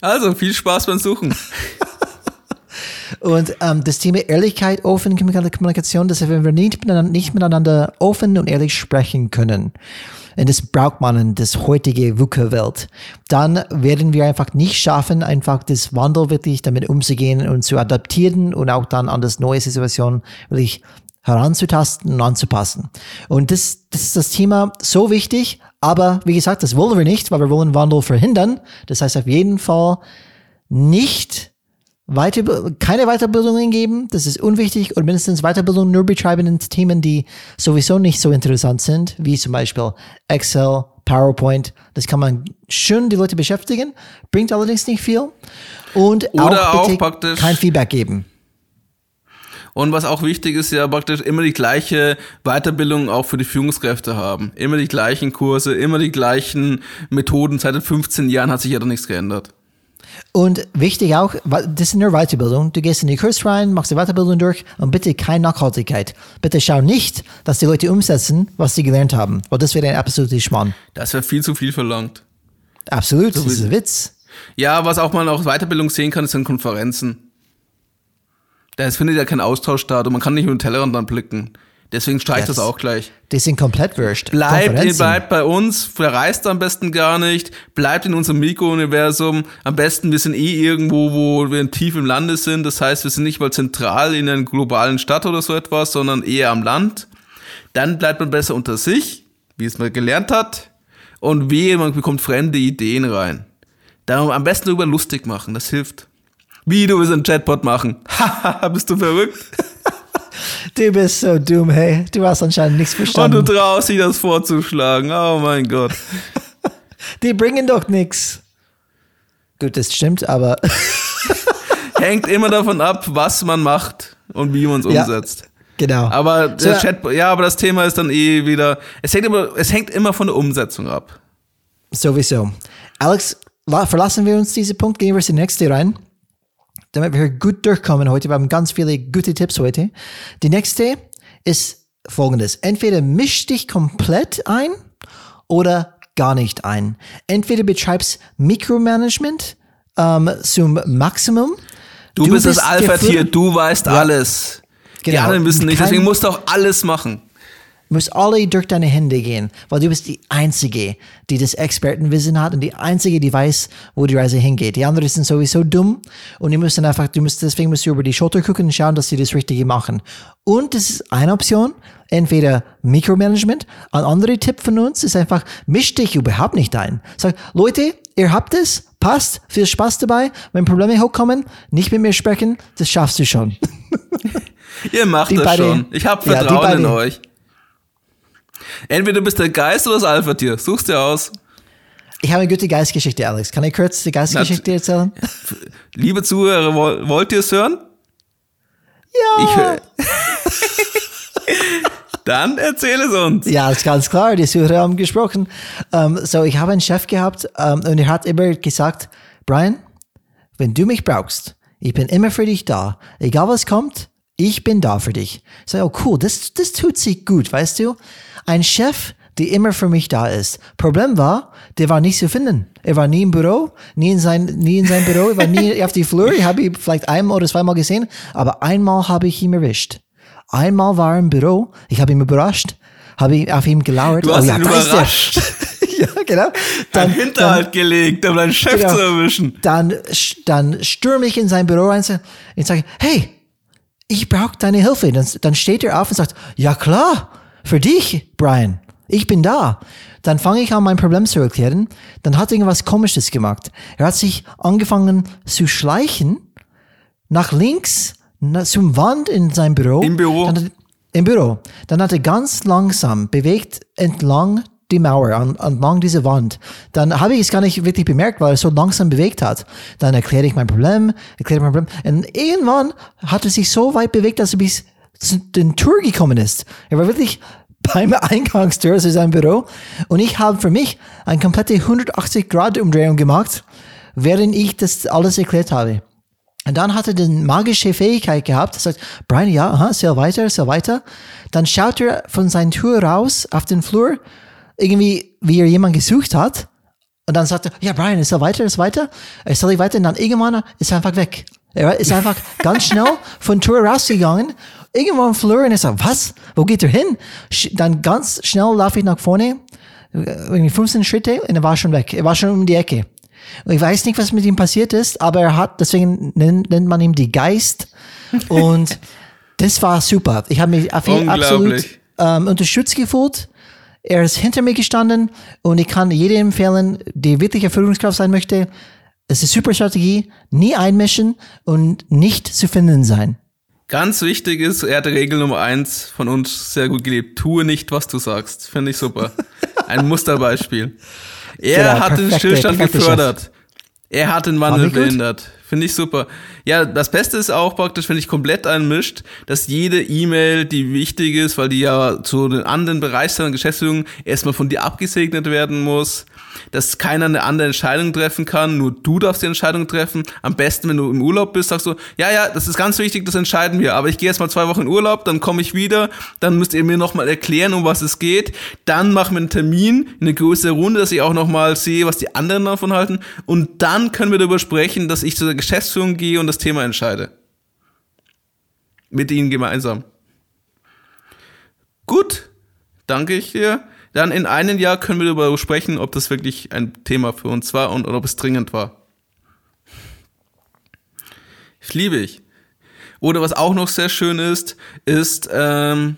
Also, viel Spaß beim Suchen. Und ähm, das Thema Ehrlichkeit, offene Kommunikation, dass wenn wir nicht miteinander, nicht miteinander offen und ehrlich sprechen können, und das braucht man in das heutige VUCA-Welt, dann werden wir einfach nicht schaffen, einfach das Wandel wirklich damit umzugehen und zu adaptieren und auch dann an das neue Situation wirklich heranzutasten und anzupassen. Und das, das ist das Thema so wichtig, aber wie gesagt, das wollen wir nicht, weil wir wollen Wandel verhindern. Das heißt auf jeden Fall nicht weiter, keine Weiterbildungen geben, das ist unwichtig und mindestens Weiterbildung nur betreiben in Themen, die sowieso nicht so interessant sind, wie zum Beispiel Excel, PowerPoint. Das kann man schön die Leute beschäftigen, bringt allerdings nicht viel und Oder auch, auch praktisch kein Feedback geben. Und was auch wichtig ist, ja praktisch immer die gleiche Weiterbildung auch für die Führungskräfte haben. Immer die gleichen Kurse, immer die gleichen Methoden. Seit 15 Jahren hat sich ja da nichts geändert. Und wichtig auch, das ist nur Weiterbildung. Du gehst in die Kurs rein, machst die Weiterbildung durch und bitte keine Nachhaltigkeit. Bitte schau nicht, dass die Leute umsetzen, was sie gelernt haben, weil das wäre ein absoluter Schmarrn. Das wäre viel zu viel verlangt. Absolut, so das ist ein Witz. Ja, was auch man auch Weiterbildung sehen kann, sind Konferenzen. Da findet ja kein Austausch statt und man kann nicht mit dem Tellerrand dann blicken. Deswegen streicht das, auch gleich. Die sind komplett wurscht. Bleibt, bleibt bei uns, verreist am besten gar nicht, bleibt in unserem Mikrouniversum. Am besten, wir sind eh irgendwo, wo wir tief im Lande sind. Das heißt, wir sind nicht mal zentral in einer globalen Stadt oder so etwas, sondern eher am Land. Dann bleibt man besser unter sich, wie es man gelernt hat. Und wehe, man bekommt fremde Ideen rein. Darum am besten darüber lustig machen, das hilft. Wie, du willst einen Chatbot machen? Haha, bist du verrückt? du bist so dumm, hey. Du hast anscheinend nichts verstanden. Und du traust dich das vorzuschlagen. Oh mein Gott. Die bringen doch nichts. Gut, das stimmt, aber. Hängt immer davon ab, was man macht und wie man es ja, umsetzt. Genau. Aber der so, Chat, ja, aber das Thema ist dann eh wieder. Es hängt immer, es hängt immer von der Umsetzung ab. Sowieso. Alex, verlassen wir uns diesen Punkt, gehen wir in die nächste rein damit wir gut durchkommen heute. Wir haben ganz viele gute Tipps heute. Die nächste ist folgendes. Entweder misch dich komplett ein oder gar nicht ein. Entweder betreibst Mikromanagement ähm, zum Maximum. Du, du bist, bist das Alpha-Tier, du weißt ja. alles. Genau. Die anderen wissen nicht, deswegen musst du auch alles machen. Du musst alle durch deine Hände gehen, weil du bist die Einzige, die das Expertenwissen hat und die Einzige, die weiß, wo die Reise hingeht. Die anderen sind sowieso dumm und die müssen einfach, du musst, deswegen musst du über die Schulter gucken und schauen, dass sie das Richtige machen. Und das ist eine Option, entweder Mikromanagement. Ein anderer Tipp von uns ist einfach, misch dich überhaupt nicht ein. Sag, Leute, ihr habt es, passt, viel Spaß dabei. Wenn Probleme hochkommen, nicht mit mir sprechen, das schaffst du schon. ihr macht die das beide, schon. Ich habe Vertrauen ja, in euch. Entweder du bist der Geist oder das Alpha-Tier. Such's dir aus. Ich habe eine gute Geistgeschichte, Alex. Kann ich kurz die Geistgeschichte erzählen? Liebe Zuhörer, wollt ihr es hören? Ja. Ich Dann erzähl es uns. Ja, ist ganz klar. Die Zuhörer haben gesprochen. Um, ähm, so, ich habe einen Chef gehabt um, und er hat immer gesagt, Brian, wenn du mich brauchst, Ich bin immer für dich da. Egal was kommt, ich bin da für dich. Ich sage, oh cool, das, das tut sich gut, weißt du? Ein Chef, der immer für mich da ist. Problem war, der war nicht zu finden. Er war nie im Büro, nie in sein, nie in sein Büro, er war nie auf die Flur. Ich habe ihn vielleicht einmal oder zweimal gesehen, aber einmal habe ich ihn erwischt. Einmal war er im Büro, ich habe ihn überrascht, habe ihn auf ihm gelauert. Du hast oh, ja, ihn er. überrascht. ja, genau. Dann, Hinterhalt gelegt, um deinen Chef Genau. zu erwischen. dann, dann stürme ich in sein Büro rein und sage, hey, ich brauche deine Hilfe. Dann, dann steht er auf und sagt, ja klar, für dich, Brian, ich bin da. Dann fange ich an, mein Problem zu erklären. Dann hat er irgendwas Komisches gemacht. Er hat sich angefangen zu schleichen nach links zum Wand in sein Büro. Im Büro? Dann Im Büro. Dann hat er ganz langsam bewegt entlang die Mauer, an, entlang diese Wand. Dann habe ich es gar nicht wirklich bemerkt, weil er so langsam bewegt hat. Dann erkläre ich mein Problem, erkläre mein Problem. Und irgendwann hat er sich so weit bewegt, dass er bis zu den Tür gekommen ist. Er war wirklich beim Eingangstür zu seinem Büro. Und ich habe für mich eine komplette 180-Grad-Umdrehung gemacht, während ich das alles erklärt habe. Und dann hat er die magische Fähigkeit gehabt, er sagt, Brian, ja, aha, sehr weiter, sehr weiter. Dann schaut er von seiner Tür raus auf den Flur, irgendwie, wie er jemand gesucht hat. Und dann sagt er, ja, Brian, ist er weiter, ist er weiter? Er soll ich weiter? Und dann irgendwann ist er einfach weg. Er ist einfach ganz schnell von Tür rausgegangen. Irgendwann im Flur und er sagt, was? Wo geht er hin? Dann ganz schnell laufe ich nach vorne, irgendwie 15 Schritte und er war schon weg. Er war schon um die Ecke. Und ich weiß nicht, was mit ihm passiert ist, aber er hat, deswegen nennt, nennt man ihn die Geist. Und das war super. Ich habe mich absolut ähm, unterstützt gefühlt. Er ist hinter mir gestanden und ich kann jedem empfehlen, die wirkliche Führungskraft sein möchte. Es ist eine super Strategie, nie einmischen und nicht zu finden sein. Ganz wichtig ist, er hat Regel Nummer eins von uns sehr gut gelebt. Tue nicht, was du sagst. Finde ich super. Ein Musterbeispiel. Er Genau, hat den Stillstand perfekte gefördert. Er hat den Wandel behindert. Finde ich super. Ja, das Beste ist auch praktisch, wenn ich komplett einmischt, dass jede E-Mail, die wichtig ist, weil die ja zu den anderen Bereichsleitern Geschäftsführung erstmal von dir abgesegnet werden muss, dass keiner eine andere Entscheidung treffen kann, nur du darfst die Entscheidung treffen. Am besten, wenn du im Urlaub bist, sagst du, ja, ja, das ist ganz wichtig, das entscheiden wir, aber ich gehe jetzt mal zwei Wochen in Urlaub, dann komme ich wieder, dann müsst ihr mir nochmal erklären, um was es geht, dann machen wir einen Termin, eine größere Runde, dass ich auch nochmal sehe, was die anderen davon halten und dann können wir darüber sprechen, dass ich zu der Geschäftsführung gehe und das Thema entscheide. Mit ihnen gemeinsam. Gut, danke ich dir. Dann in einem Jahr können wir darüber sprechen, ob das wirklich ein Thema für uns war und, und ob es dringend war. Das liebe ich. Oder was auch noch sehr schön ist, ist, ähm,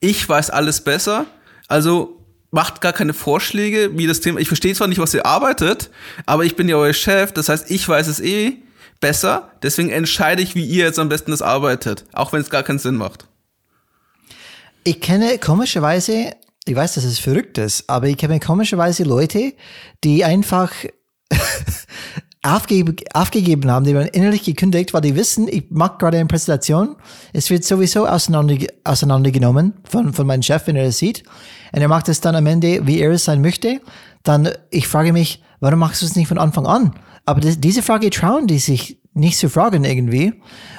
ich weiß alles besser. Also macht gar keine Vorschläge, wie das Thema. Ich verstehe zwar nicht, was ihr arbeitet, aber ich bin ja euer Chef. Das heißt, ich weiß es eh besser. Deswegen entscheide ich, wie ihr jetzt am besten das arbeitet, auch wenn es gar keinen Sinn macht. Ich kenne komischerweise, ich weiß, dass es verrückt ist, aber ich kenne komischerweise Leute, die einfach aufge aufgegeben haben, die waren innerlich gekündigt, weil die wissen, ich mache gerade eine Präsentation, es wird sowieso auseinander, auseinandergenommen von, von meinem Chef, wenn er es sieht, und er macht es dann am Ende, wie er es sein möchte, dann, ich frage mich, warum machst du es nicht von Anfang an? Aber das, diese Frage trauen die sich nicht zu fragen irgendwie.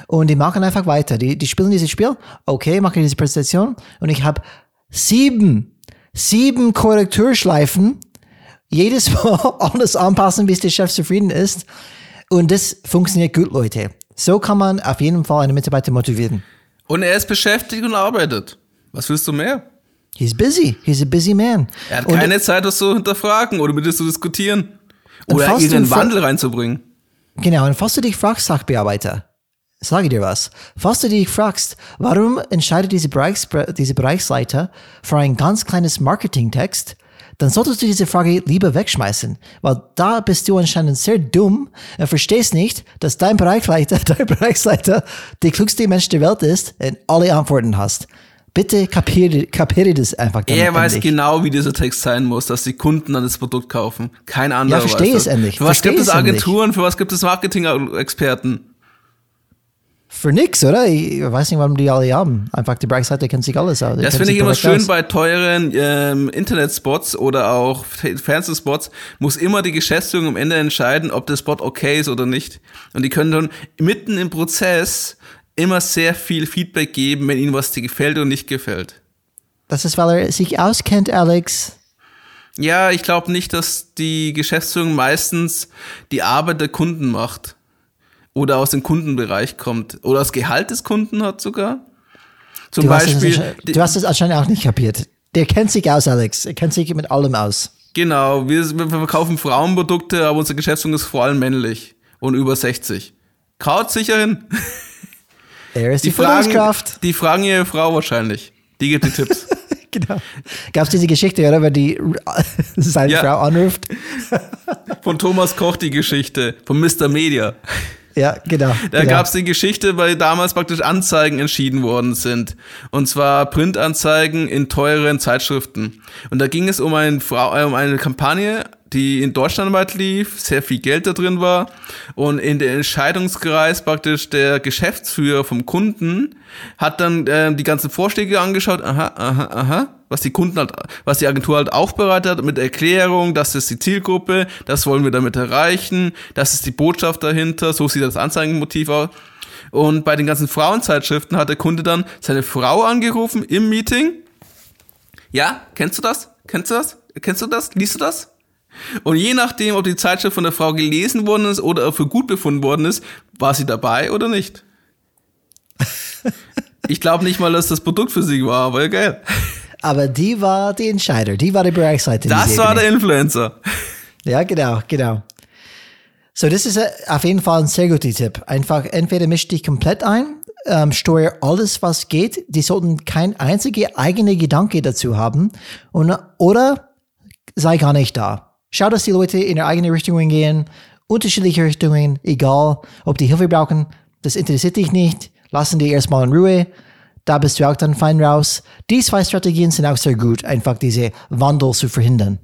Und die machen einfach weiter. Die, die spielen dieses Spiel, okay, mache diese Präsentation. Und ich habe sieben, sieben Korrekturschleifen jedes Mal alles anpassen, bis der Chef zufrieden ist. Und das funktioniert gut, Leute. So kann man auf jeden Fall einen Mitarbeiter motivieren. Und er ist beschäftigt und arbeitet. Was willst du mehr? He's busy. He's a busy man. Er hat Und keine Zeit, das zu hinterfragen oder mit dir zu diskutieren. Oder irgendeinen Wandel reinzubringen. Genau, und falls du dich fragst, Sachbearbeiter, sage dir was. Falls du dich fragst, warum entscheidet diese, Bereichs diese Bereichsleiter für ein ganz kleines Marketingtext, dann solltest du diese Frage lieber wegschmeißen, weil da bist du anscheinend sehr dumm und verstehst nicht, dass dein Bereichsleiter, dein Bereichsleiter der klügste Mensch der Welt ist und alle Antworten hast. Bitte kapiere, kapiere das einfach. Er weiß endlich. genau, wie dieser Text sein muss, dass die Kunden dann das Produkt kaufen. Kein anderer Ja, verstehe weiß es das. endlich. Für was Verstehe gibt es es endlich. Agenturen, für was gibt es Marketing-Experten? Für nix, oder? Ich weiß nicht, warum die alle haben. Einfach die Brexit, kennt sich alles aus. Das finde ich immer schön aus. bei teuren ähm, Internetspots oder auch Fernsehspots, muss immer die Geschäftsführung am Ende entscheiden, ob der Spot okay ist oder nicht. Und die können dann mitten im Prozess immer sehr viel Feedback geben, wenn ihnen was gefällt und nicht gefällt. Das ist, weil er sich auskennt, Alex. Ja, ich glaube nicht, dass die Geschäftsführung meistens die Arbeit der Kunden macht oder aus dem Kundenbereich kommt oder das Gehalt des Kunden hat sogar. Zum du Beispiel. Hast du hast es anscheinend auch nicht kapiert. Der kennt sich aus, Alex. Er kennt sich mit allem aus. Genau, wir, wir verkaufen Frauenprodukte, aber unsere Geschäftsführung ist vor allem männlich und über 60. Kaut sicher hin. Er ist die, die fragen, Die fragen ihre Frau wahrscheinlich. Die gibt die Tipps. genau. Gab es diese Geschichte, oder? Wenn die seine ja. Frau anruft. Von Thomas Koch die Geschichte. Von Mr. Media. Ja, genau. Da genau. gab es die Geschichte, weil damals praktisch Anzeigen entschieden worden sind. Und zwar Printanzeigen in teuren Zeitschriften. Und da ging es um, ein, äh, um eine Kampagne, die in Deutschland weit lief, sehr viel Geld da drin war und in der Entscheidungskreis praktisch der Geschäftsführer vom Kunden hat dann äh, die ganzen Vorschläge angeschaut, aha, aha, aha, was die Kunden halt, was die Agentur halt aufbereitet hat mit Erklärung, das ist die Zielgruppe, das wollen wir damit erreichen, das ist die Botschaft dahinter, so sieht das Anzeigenmotiv aus. Und bei den ganzen Frauenzeitschriften hat der Kunde dann seine Frau angerufen im Meeting. Ja, kennst du das? Kennst du das? Kennst du das? Liest du das? Und je nachdem, ob die Zeitschrift von der Frau gelesen worden ist oder für gut befunden worden ist, war sie dabei oder nicht. Ich glaube nicht mal, dass das Produkt für sie war, aber geil. Aber die war die Entscheider, die war die Bereichsseite. Das war der Influencer. Ja, genau, genau. So, das ist äh, auf jeden Fall ein sehr guter Tipp. Einfach entweder misch dich komplett ein, ähm, steuer alles, was geht. Die sollten kein einziger eigene Gedanke dazu haben. Und, oder sei gar nicht da. Schau, dass die Leute in ihre eigene Richtung gehen, unterschiedliche Richtungen, egal, ob die Hilfe brauchen, das interessiert dich nicht, lassen die erstmal in Ruhe, da bist du auch dann fein raus. Die zwei Strategien sind auch sehr gut, einfach diese Wandel zu verhindern.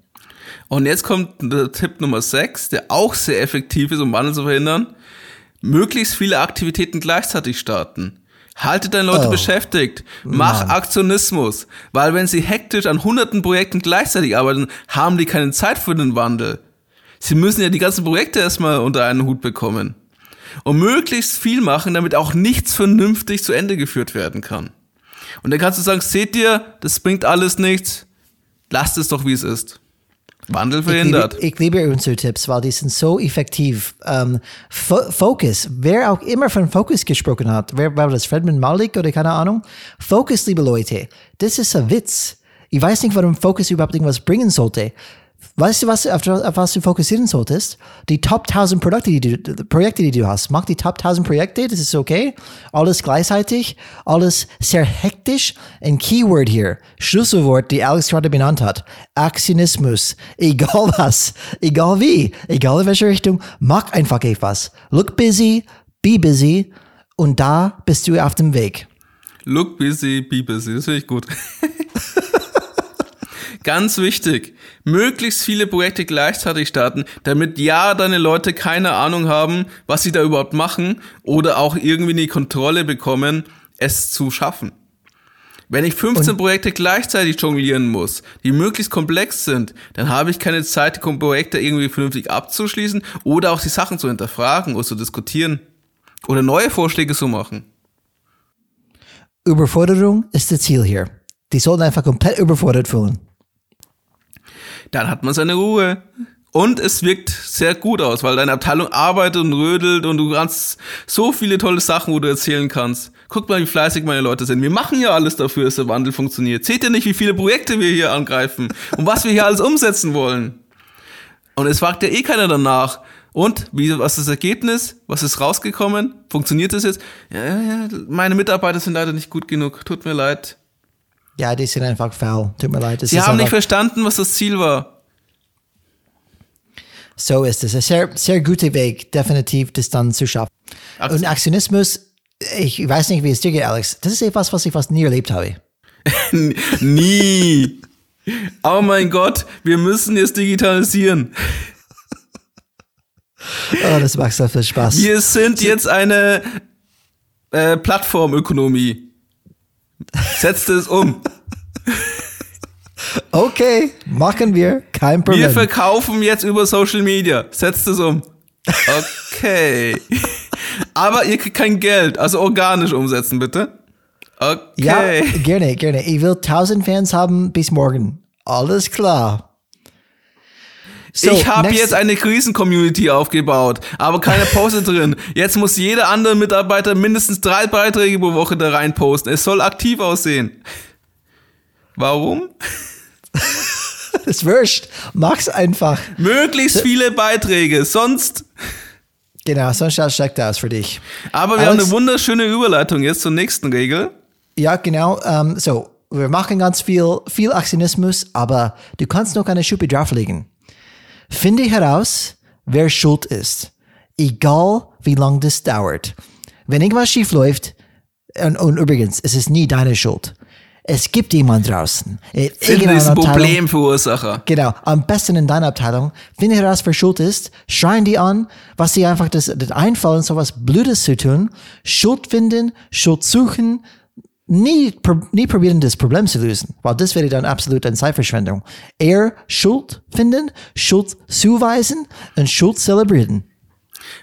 Und jetzt kommt der Tipp Nummer 6, der auch sehr effektiv ist, um Wandel zu verhindern. Möglichst viele Aktivitäten gleichzeitig starten. Halte deine Leute oh. beschäftigt. Mach Mann. Aktionismus. Weil wenn sie hektisch an hunderten Projekten gleichzeitig arbeiten, haben die keine Zeit für den Wandel. Sie müssen ja die ganzen Projekte erstmal unter einen Hut bekommen. Und möglichst viel machen, damit auch nichts vernünftig zu Ende geführt werden kann. Und dann kannst du sagen, seht ihr, das bringt alles nichts. Lasst es doch, wie es ist. Wandel verhindert. Ich liebe, ich liebe unsere Tipps, weil die sind so effektiv. Um, Fo Focus, wer auch immer von Focus gesprochen hat, wer war das, Fredman Malik oder keine Ahnung? Focus, liebe Leute, das ist ein Witz. Ich weiß nicht, warum Focus überhaupt irgendwas bringen sollte. Weißt du, was, auf, auf, was du fokussieren solltest? Die Top 1000 Produkte, die du, Projekte, die du hast. Mach die Top 1000 Projekte, das ist okay. Alles gleichzeitig, alles sehr hektisch. Ein Keyword hier, Schlüsselwort, die Alex gerade benannt hat. Aktionismus. Egal was, egal wie, egal in welche Richtung, mach einfach etwas. Look busy, be busy und da bist du auf dem Weg. Look busy, be busy, das finde ich gut. Ganz wichtig, möglichst viele Projekte gleichzeitig starten, damit ja deine Leute keine Ahnung haben, was sie da überhaupt machen oder auch irgendwie die Kontrolle bekommen, es zu schaffen. Wenn ich 15 Und Projekte gleichzeitig jonglieren muss, die möglichst komplex sind, dann habe ich keine Zeit, die Projekte irgendwie vernünftig abzuschließen oder auch die Sachen zu hinterfragen oder zu diskutieren oder neue Vorschläge zu machen. Überforderung ist das Ziel hier. Die sollten einfach komplett überfordert fühlen dann hat man seine Ruhe. Und es wirkt sehr gut aus, weil deine Abteilung arbeitet und rödelt und du kannst so viele tolle Sachen, wo du erzählen kannst. Guck mal, wie fleißig meine Leute sind. Wir machen ja alles dafür, dass der Wandel funktioniert. Seht ihr nicht, wie viele Projekte wir hier angreifen und was wir hier alles umsetzen wollen? Und es fragt ja eh keiner danach. Und wie, was ist das Ergebnis? Was ist rausgekommen? Funktioniert das jetzt? Ja, ja, meine Mitarbeiter sind leider nicht gut genug. Tut mir leid. Ja, die sind einfach faul. Tut mir leid. Das Sie haben nicht verstanden, was das Ziel war. So ist es. Ein sehr, sehr guter Weg, definitiv das dann zu schaffen. Ach, Und Aktionismus, ich weiß nicht, wie es dir geht, Alex. Das ist etwas, was ich fast nie erlebt habe. nie. Oh mein Gott, wir müssen jetzt digitalisieren. Oh, das macht so viel Spaß. Wir sind jetzt eine äh, Plattformökonomie. Setzt es um. Okay, machen wir. Kein Problem. Wir verkaufen jetzt über Social Media. Setzt es um. Okay. Aber ihr kriegt kein Geld, also organisch umsetzen, bitte. Okay. Ja, gerne, gerne. Ich will 1000 Fans haben bis morgen. Alles klar. So, ich habe jetzt eine Krisen-Community aufgebaut, aber keine Poster drin. Jetzt muss jeder andere Mitarbeiter mindestens drei Beiträge pro Woche da rein posten. Es soll aktiv aussehen. Warum? das wurscht. Mach's einfach. Möglichst viele Beiträge, sonst. Genau, sonst steckt das für dich. Aber wir Alex, haben eine wunderschöne Überleitung jetzt zur nächsten Regel. Ja, genau. Um, ähm, so, wir machen ganz viel, viel Aktionismus, aber du kannst noch eine Schuppe drauflegen. Finde heraus, wer schuld ist. Egal, wie lang das dauert. Wenn irgendwas schief läuft, und, und übrigens, es ist nie deine Schuld. Es gibt jemand draußen. Finde das Problemverursacher. Genau. Am besten in deiner Abteilung. Finde heraus, wer schuld ist. Schreien die an, was sie einfach das, das einfallen, so was Blödes zu tun. Schuld finden, Schuld suchen, nie, nie probieren, das Problem zu lösen, weil das wäre dann absolut eine Zeitverschwendung. Eher Schuld finden, Schuld zuweisen und Schuld zelebrieren.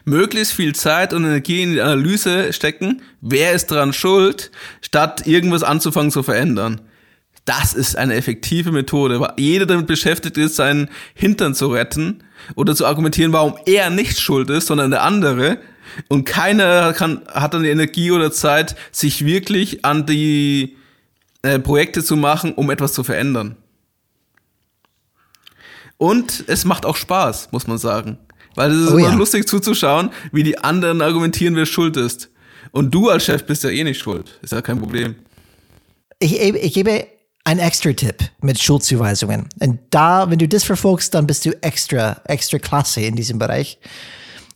Möglichst viel Zeit und Energie in die Analyse stecken, wer ist daran schuld, statt irgendwas anzufangen zu verändern. Das ist eine effektive Methode, weil jeder damit beschäftigt ist, seinen Hintern zu retten oder zu argumentieren, warum er nicht schuld ist, sondern der andere und keiner kann, hat dann die Energie oder Zeit, sich wirklich an die äh, Projekte zu machen, um etwas zu verändern. Und es macht auch Spaß, muss man sagen. Weil es ist oh, immer ja. lustig zuzuschauen, wie die anderen argumentieren, wer schuld ist. Und du als Chef bist ja eh nicht schuld. Ist ja kein Problem. Ich, ich gebe einen extra Tipp mit Schuldzuweisungen. Und da, wenn du das verfolgst, dann bist du extra, extra klasse in diesem Bereich.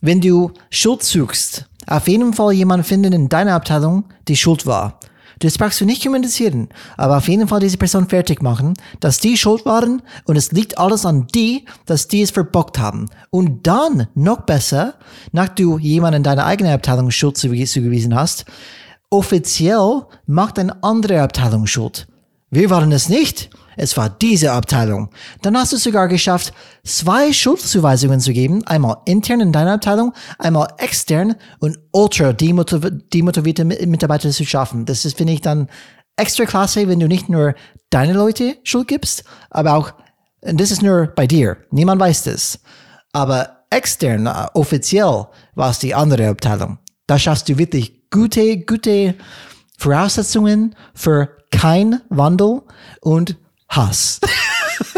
Wenn du Schuld suchst, auf jeden Fall jemanden finden in deiner Abteilung, die schuld war. Das brauchst du nicht kommunizieren, aber auf jeden Fall diese Person fertig machen, dass die schuld waren und es liegt alles an die, dass die es verbockt haben. Und dann, noch besser, nach du jemanden in deiner eigenen Abteilung Schuld zugewiesen hast, offiziell macht eine andere Abteilung Schuld. Wir waren es nicht. Es war diese Abteilung. Dann hast du es sogar geschafft, zwei Schuldzuweisungen zu geben. Einmal intern in deiner Abteilung, einmal extern und ultra demotivierte Mitarbeiter zu schaffen. Das ist, finde ich, dann extra klasse, wenn du nicht nur deine Leute Schuld gibst, aber auch, und das ist nur bei dir. Niemand weiß das. Aber extern, äh, offiziell, war es die andere Abteilung. Da schaffst du wirklich gute, gute Voraussetzungen für kein Wandel und Hass.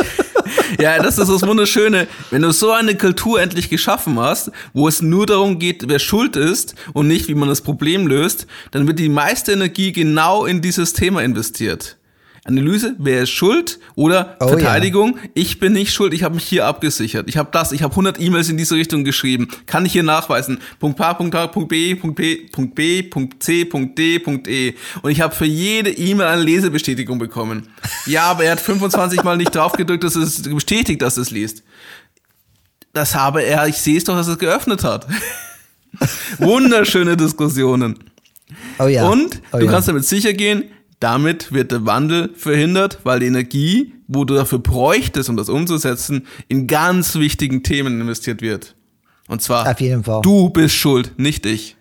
ja, das ist das Wunderschöne. Wenn du so eine Kultur endlich geschaffen hast, wo es nur darum geht, wer schuld ist und nicht, wie man das Problem löst, dann wird die meiste Energie genau in dieses Thema investiert. Analyse, wer ist schuld oder oh, Verteidigung, ja. ich bin nicht schuld, ich habe mich hier abgesichert. Ich habe das, ich habe 100 E-Mails in diese Richtung geschrieben. Kann ich hier nachweisen. Punkt A, Punkt A, Punkt B, Punkt B, Punkt B, Punkt C, Punkt D, Punkt E. Und ich habe für jede E-Mail eine Lesebestätigung bekommen. Ja, aber er hat 25 Mal nicht drauf gedrückt, dass es bestätigt, dass es liest. Das habe er, ich sehe es doch, dass es geöffnet hat. Wunderschöne Diskussionen. Oh ja. Und oh du ja. kannst damit sicher gehen, damit wird der Wandel verhindert, weil die Energie, wo du dafür bräuchtest, um das umzusetzen, in ganz wichtigen Themen investiert wird. Und zwar, Auf jeden Fall. du bist schuld, nicht ich.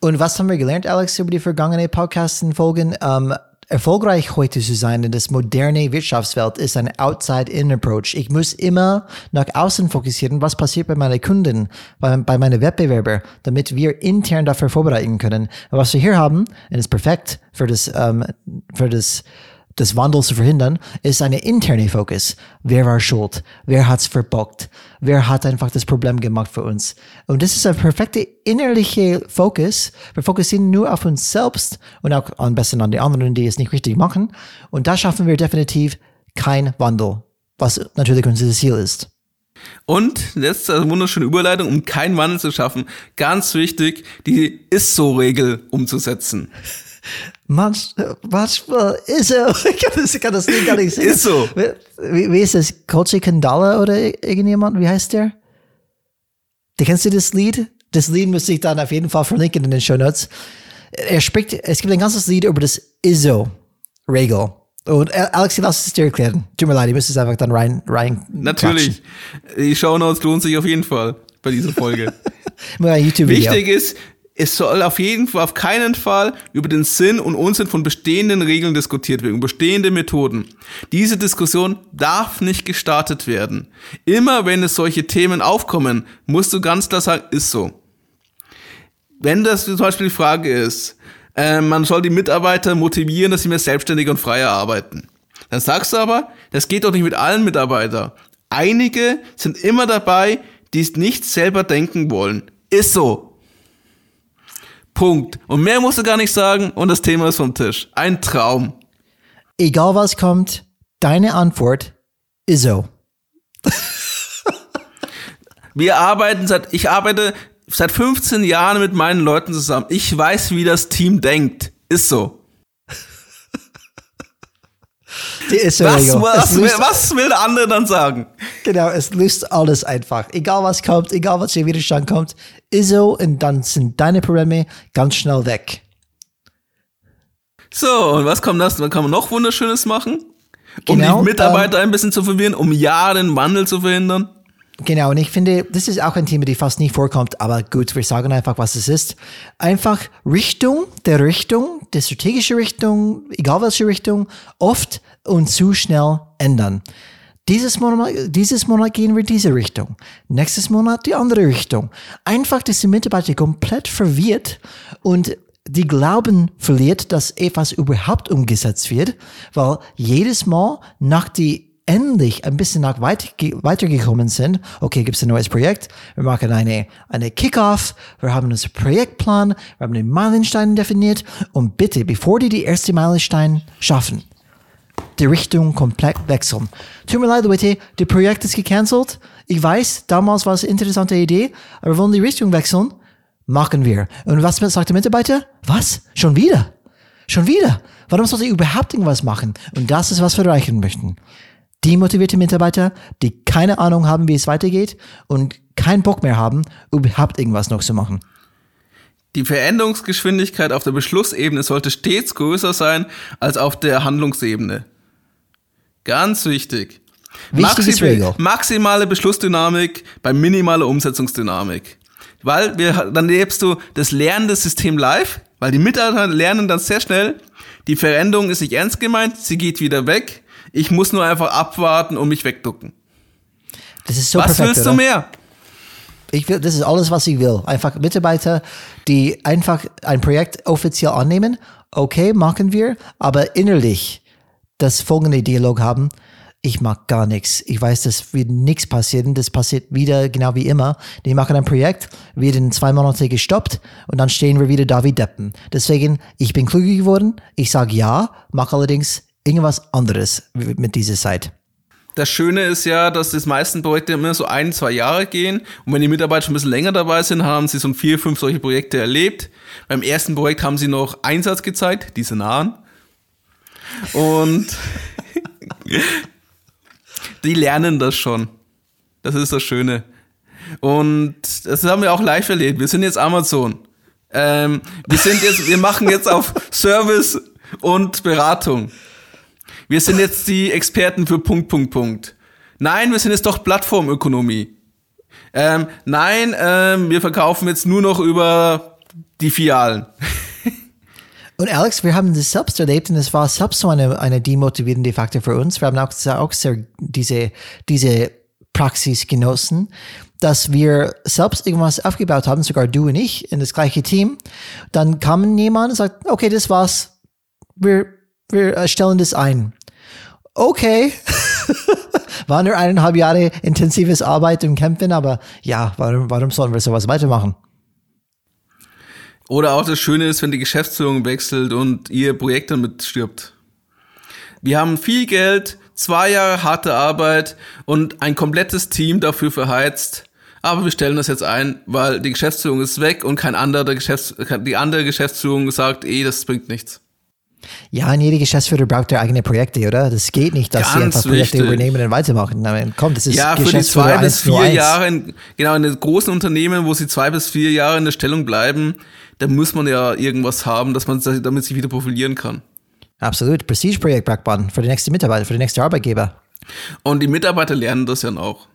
Und was haben wir gelernt, Alex, über die vergangenen Podcasts-Folgen? Um, erfolgreich heute zu sein in das moderne Wirtschaftswelt ist ein Outside-In-Approach. Ich muss immer nach außen fokussieren, was passiert bei meinen Kunden, bei, bei meinen Wettbewerber, damit wir intern dafür vorbereiten können. was wir hier haben, und ist perfekt für das, ähm, für das des Wandels zu verhindern, ist eine interne Fokus. Wer war schuld? Wer hat's verbockt? Wer hat einfach das Problem gemacht für uns? Und das ist ein perfekter innerlicher Fokus. Wir fokussieren nur auf uns selbst und auch am besten an die anderen, die es nicht richtig machen. Und da schaffen wir definitiv kein Wandel, was natürlich unser Ziel ist. Und jetzt eine wunderschöne Überleitung, um keinen Wandel zu schaffen. Ganz wichtig, die Ist-so-Regel umzusetzen. Manchmal ist er, ich kann das, ich kann das nicht gar nicht sehen. Ist so. Wie, wie ist das? Kochi Kandala oder irgendjemand? Wie heißt der? Du kennst du das Lied? Das Lied muss ich dann auf jeden Fall verlinken in den Show Notes. er spricht, es gibt ein ganzes Lied über das ISO-Regel. Und äh, Alex, lass es dir erklären. Tut mir leid, ich müsste es einfach dann rein, rein. Natürlich. Die Shownotes lohnt sich auf jeden Fall bei dieser Folge. Wichtig ist, es soll auf jeden Fall, auf keinen Fall über den Sinn und Unsinn von bestehenden Regeln diskutiert werden, bestehende Methoden. Diese Diskussion darf nicht gestartet werden. Immer wenn es solche Themen aufkommen, musst du ganz klar sagen, ist so. Wenn das zum Beispiel die Frage ist, äh, man soll die Mitarbeiter motivieren, dass sie mehr selbstständig und freier arbeiten. Dann sagst du aber, das geht doch nicht mit allen Mitarbeitern. Einige sind immer dabei, die es nicht selber denken wollen. Ist so. Punkt. Und mehr musst du gar nicht sagen und das Thema ist vom Tisch. Ein Traum. Egal was kommt, deine Antwort ist so. Wir arbeiten seit, ich arbeite seit 15 Jahren mit meinen Leuten zusammen. Ich weiß, wie das Team denkt. Ist so. Was, was, will, was will der andere dann sagen? Genau, es löst alles einfach. Egal was kommt, egal was der Widerstand kommt, ist so und dann sind deine Probleme ganz schnell weg. So, und was kommt das? Was kann man noch Wunderschönes machen? Um genau, die Mitarbeiter ähm, ein bisschen zu verwirren, um ja den Wandel zu verhindern? Genau, und ich finde, das ist auch ein Thema, die fast nie vorkommt, aber gut, wir sagen einfach, was es ist. Einfach Richtung der Richtung, der strategische Richtung, egal welche Richtung, oft und zu schnell ändern. Dieses Monat, dieses Monat gehen wir diese Richtung. Nächstes Monat die andere Richtung. Einfach, dass die Mitarbeiter komplett verwirrt und die Glauben verliert, dass etwas überhaupt umgesetzt wird, weil jedes Mal nach die endlich ein bisschen nach weiter, weitergekommen sind, okay, gibt es ein neues Projekt, wir machen eine, eine Kickoff, wir haben einen Projektplan, wir haben den Meilenstein definiert und bitte, bevor die die erste Meilenstein schaffen, die Richtung komplett wechseln. Tut mir leid, Leute, das Projekt ist gecancelt. Ich weiß, damals war es eine interessante Idee, aber wir wollen die Richtung wechseln. Machen wir. Und was sagt der Mitarbeiter? Was? Schon wieder? Schon wieder? Warum sollte ich überhaupt irgendwas machen? Und das ist, was wir erreichen möchten demotivierte Mitarbeiter, die keine Ahnung haben, wie es weitergeht und keinen Bock mehr haben, überhaupt irgendwas noch zu machen. Die Veränderungsgeschwindigkeit auf der Beschlussebene sollte stets größer sein als auf der Handlungsebene. Ganz wichtig. Wichtiges Maxi Maximale Beschlussdynamik bei minimaler Umsetzungsdynamik. Weil wir, dann lebst du das lernende System live, weil die Mitarbeiter lernen dann sehr schnell, die Veränderung ist nicht ernst gemeint, sie geht wieder weg ich muss nur einfach abwarten und mich wegducken. Das ist so Was perfekt, willst oder? du mehr? Ich will, das ist alles, was ich will. Einfach Mitarbeiter, die einfach ein Projekt offiziell annehmen. Okay, machen wir, aber innerlich das folgende Dialog haben. Ich mag gar nichts. Ich weiß, das wird nichts passieren. Das passiert wieder genau wie immer. Die machen ein Projekt, wird in zwei Monate gestoppt und dann stehen wir wieder da wie Deppen. Deswegen, ich bin klüger geworden. Ich sage ja, mache allerdings irgendwas anderes mit dieser Zeit. Das Schöne ist ja, dass die meisten Projekte immer so ein, zwei Jahre gehen. Und wenn die Mitarbeiter schon ein bisschen länger dabei sind, haben sie so vier, fünf solche Projekte erlebt. Beim ersten Projekt haben sie noch Einsatz gezeigt, diese nahen. Und die lernen das schon. Das ist das Schöne. Und das haben wir auch live erlebt. Wir sind jetzt Amazon. Ähm, wir sind jetzt, wir machen jetzt auf Service und Beratung wir sind jetzt die Experten für Punkt, Punkt, Punkt. Nein, wir sind jetzt doch Plattformökonomie. Ähm, nein, ähm, wir verkaufen jetzt nur noch über die Filialen. Und Alex, wir haben das selbst erlebt und es war selbst so eine, eine demotivierende Faktor für uns. Wir haben auch, auch sehr diese, diese Praxis genossen, dass wir selbst irgendwas aufgebaut haben, sogar du und ich in das gleiche Team. Dann kam jemand und sagt, okay, das war's. Wir, wir stellen das ein okay. War nur eineinhalb Jahre intensives Arbeit und Kämpfen, aber ja, warum, warum sollen wir sowas weitermachen? Oder auch das Schöne ist, wenn die Geschäftsführung wechselt und ihr Projekt damit stirbt. Wir haben viel Geld, zwei Jahre harte Arbeit und ein komplettes Team dafür verheizt. Aber wir stellen das jetzt ein, weil die Geschäftsführung ist weg und kein anderer Geschäfts die andere Geschäftsführung sagt, eh, das bringt nichts. Ja, und jeder Geschäftsführer braucht ja eigene Projekte, oder? Das geht nicht, dass sie Ganz einfach Projekte wichtig. übernehmen und weitermachen. Mean, komm, das ist Ja, für die zwei bis 1 nur vier. Jahre, in, genau, in den großen Unternehmen, wo sie zwei bis vier Jahre in der Stellung bleiben, da muss man ja irgendwas haben, dass man damit sich wieder profilieren kann. Absolut. Prestigeprojekt braucht man für die nächste Mitarbeiter, für die nächste Arbeitgeber. Und die Mitarbeiter lernen das ja auch.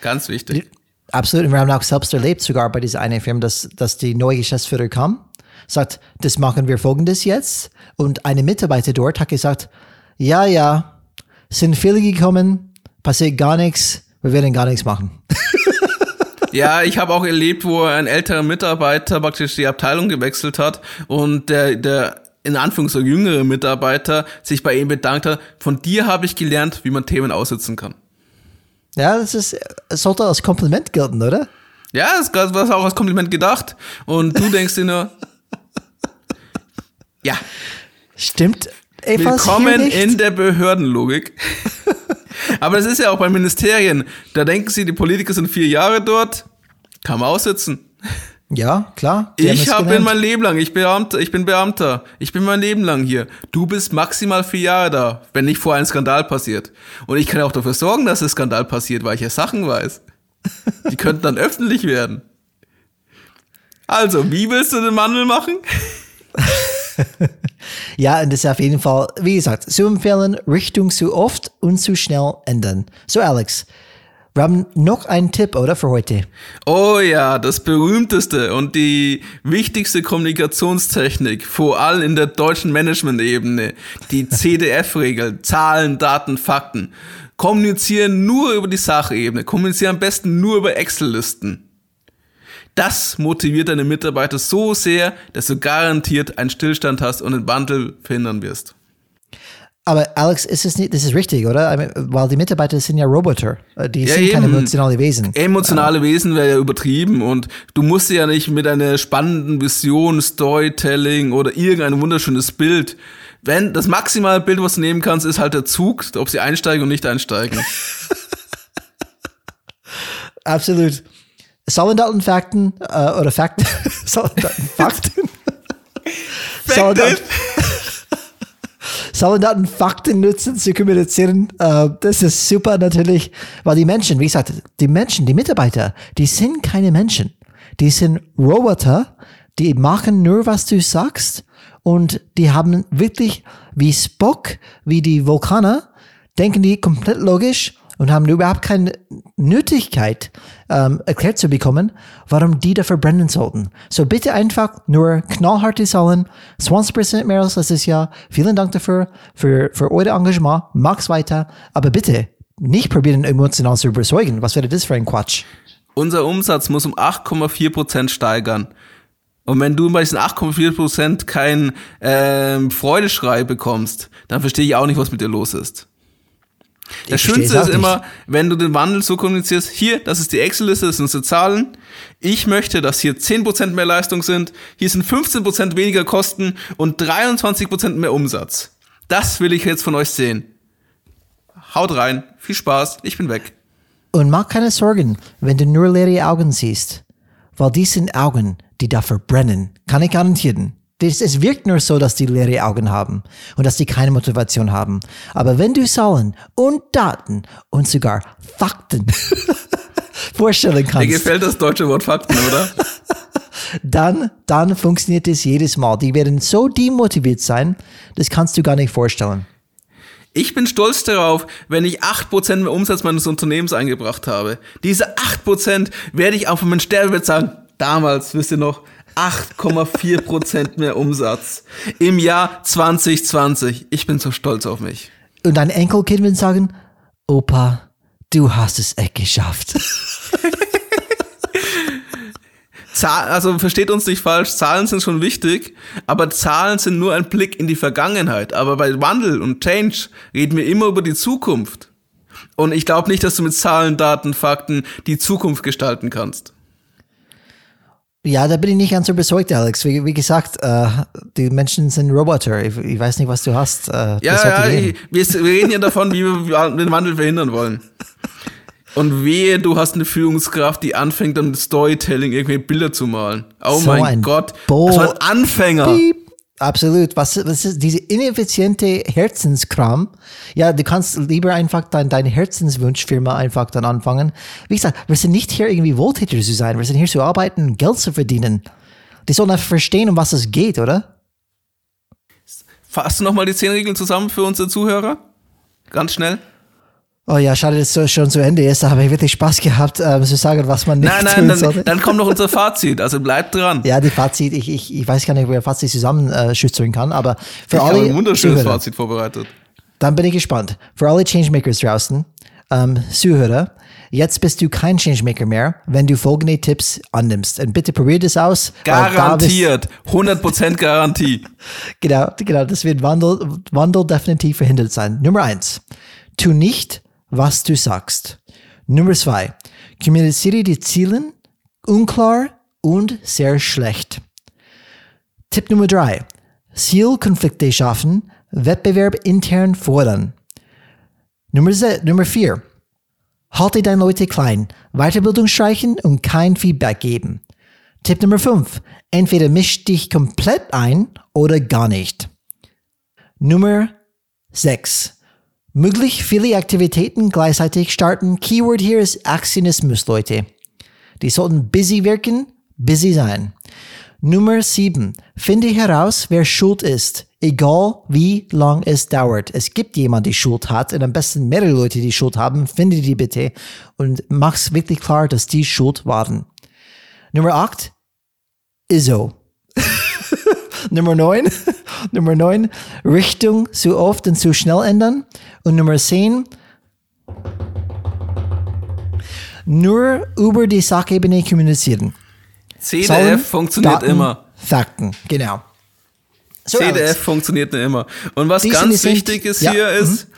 Ganz wichtig. Absolut. Und wir haben auch selbst erlebt, sogar bei dieser einen Firma, dass, dass die neue Geschäftsführer kam, sagt, das machen wir folgendes jetzt. Und eine Mitarbeiter dort hat gesagt, ja, ja, sind viele gekommen, passiert gar nichts, wir werden gar nichts machen. Ja, ich habe auch erlebt, wo ein älterer Mitarbeiter praktisch die Abteilung gewechselt hat und der, der in Anführungszeichen jüngere Mitarbeiter sich bei ihm bedankt hat. Von dir habe ich gelernt, wie man Themen aussitzen kann. Ja, das ist, es sollte als Kompliment gelten, oder? Ja, das war auch als Kompliment gedacht. Und du denkst dir nur, ja, Stimmt hier willkommen in der Behördenlogik. Aber das ist ja auch bei Ministerien. Da denken sie, die Politiker sind vier Jahre dort, kann man aussitzen. Ja, klar. Ich habe gelernt. mein Leben lang, ich, Beamter, ich bin Beamter, ich bin mein Leben lang hier. Du bist maximal vier Jahre da, wenn nicht vorher ein Skandal passiert. Und ich kann auch dafür sorgen, dass ein Skandal passiert, weil ich ja Sachen weiß. Die könnten dann öffentlich werden. Also, wie willst du den Mandel machen? Ja, und das ist auf jeden Fall, wie gesagt, zu empfehlen, Richtung zu oft und zu schnell ändern. So, Alex, wir haben noch einen Tipp, oder, für heute? Oh ja, das berühmteste und die wichtigste Kommunikationstechnik, vor allem in der deutschen Management-Ebene, die CDF-Regel, Zahlen, Daten, Fakten. Kommunizieren nur über die Sachebene, kommunizieren am besten nur über Excel-Listen. Das motiviert deine Mitarbeiter so sehr, dass du garantiert einen Stillstand hast und den Wandel verhindern wirst. Aber Alex, ist es nicht, das ist richtig, oder? Mean, weil die Mitarbeiter sind ja Roboter. Äh, Die Ja, sind keine eben. emotionale Wesen. Emotionale Wesen wäre ja übertrieben und du musst ja nicht mit einer spannenden Vision, Storytelling oder irgendein wunderschönes Bild. Wenn das maximale Bild, was du nehmen kannst, ist halt der Zug, ob sie einsteigen und nicht einsteigen. Absolut. Sollen Daten Fakten, äh, oder Fakten, sollen Daten Fakten, sollen Daten, sollen Daten Fakten nutzen zu kommunizieren. Äh, das ist super natürlich, weil die Menschen, wie gesagt, die Menschen, die Mitarbeiter, die sind keine Menschen. Die sind Roboter, die machen nur, was du sagst und die haben wirklich wie Spock, wie die Vulkaner, denken die komplett logisch und haben überhaupt keine Nötigkeit ähm, erklärt zu bekommen, warum die da verbrennen sollten. So bitte einfach nur knallharte Zahlen, 20% mehr als letztes Jahr. Vielen Dank dafür, für, für euer Engagement. Mach's weiter. Aber bitte nicht probieren, emotional zu überzeugen. Was wäre das für ein Quatsch? Unser Umsatz muss um 8,4% steigern. Und wenn du bei diesen 8,4% keinen ähm, Freudeschrei bekommst, dann verstehe ich auch nicht, was mit dir los ist. Das Ich Schönste ist immer, wenn du den Wandel so kommunizierst, hier, das ist die Excel-Liste, das sind unsere Zahlen. Ich möchte, dass hier 10% mehr Leistung sind, hier sind 15% weniger Kosten und 23% mehr Umsatz. Das will ich jetzt von euch sehen. Haut rein, viel Spaß, ich bin weg. Und mach keine Sorgen, wenn du nur leere Augen siehst. Weil die sind Augen, die dafür brennen. Kann ich garantieren. Das, es wirkt nur so, dass die leere Augen haben und dass die keine Motivation haben. Aber wenn du Zahlen und Daten und sogar Fakten vorstellen Mir kannst, gefällt das deutsche Wort Fakten, oder? dann, dann funktioniert es jedes Mal. Die werden so demotiviert sein, das kannst du gar nicht vorstellen. Ich bin stolz darauf, wenn ich 8% mehr Umsatz meines Unternehmens eingebracht habe. Diese 8% werde ich auch von meinem Sterbebett sagen, damals, wisst ihr noch, 8,4% mehr Umsatz im Jahr 2020. Ich bin so stolz auf mich. Und dein Enkelkind wird sagen, Opa, du hast es echt geschafft. Also versteht uns nicht falsch, Zahlen sind schon wichtig, aber Zahlen sind nur ein Blick in die Vergangenheit. Aber bei Wandel und Change reden wir immer über die Zukunft. Und ich glaube nicht, dass du mit Zahlen, Daten, Fakten die Zukunft gestalten kannst. Ja, da bin ich nicht ganz überzeugt, Alex. Wie, wie gesagt, äh, die Menschen sind Roboter. Ich, ich weiß nicht, was du hast. Äh, Ja, ja, ich, wir, reden ja davon, wie wir den Wandel verhindern wollen. Und wehe, du hast eine Führungskraft, die anfängt, dann Storytelling irgendwelche Bilder zu malen. Oh So mein ein Gott. Bo- Das war ein Anfänger. Piep. Absolut. Was, was ist diese ineffiziente Herzenskram? Ja, du kannst lieber einfach dein, deine Herzenswunschfirma einfach dann anfangen. Wie gesagt, wir sind nicht hier irgendwie Wohltäter zu sein. Wir sind hier zu arbeiten, Geld zu verdienen. Die sollen einfach verstehen, um was es geht, oder? Fasst du nochmal die zehn Regeln zusammen für unsere Zuhörer? Ganz schnell. Oh ja, schade, dass es schon zu Ende ist. Da habe ich wirklich Spaß gehabt, ähm, zu sagen, was man nicht Nein, nein, tun dann, sollte. dann kommt noch unser Fazit. Also bleibt dran. Ja, die Fazit, ich, ich, ich weiß gar nicht, wer Fazit zusammenschütteln kann, aber für ich habe alle ein wunderschönes Zuhörer, Fazit vorbereitet. dann bin ich gespannt. Für alle Changemakers draußen, ähm, Zuhörer, jetzt bist du kein Changemaker mehr, wenn du folgende Tipps annimmst. Und bitte probier das aus. weil da bist- Garantiert. 100% Garantie. Genau, genau, das wird Wandel, Wandel definitiv verhindert sein. Nummer eins, tu nicht, was du sagst. Nummer zwei, kommuniziere die Ziele unklar und sehr schlecht. Tipp Nummer drei, Zielkonflikte schaffen, Wettbewerb intern fordern. Nummer, Nummer vier, halte deine Leute klein, Weiterbildung streichen und kein Feedback geben. Tipp Nummer 5. Entweder misch dich komplett ein oder gar nicht. Nummer 6. Möglich viele Aktivitäten gleichzeitig starten. Keyword hier ist Aktionismus, Leute. Die sollten busy wirken, busy sein. Nummer 7. Finde heraus, wer schuld ist, egal wie lang es dauert. Es gibt jemand, die Schuld hat und am besten mehrere Leute, die Schuld haben. Finde die bitte und mach's wirklich klar, dass die schuld waren. Nummer 8. ISO. Nummer 9. Nummer 9. Richtung zu oft und zu schnell ändern. Und Nummer 10. Nur über die Sachebene kommunizieren. CDF Zahlen, funktioniert Daten, immer. Fakten, genau. So, CDF Alex. funktioniert immer. Und was Die ganz wichtig ist ja, mhm. hier ist,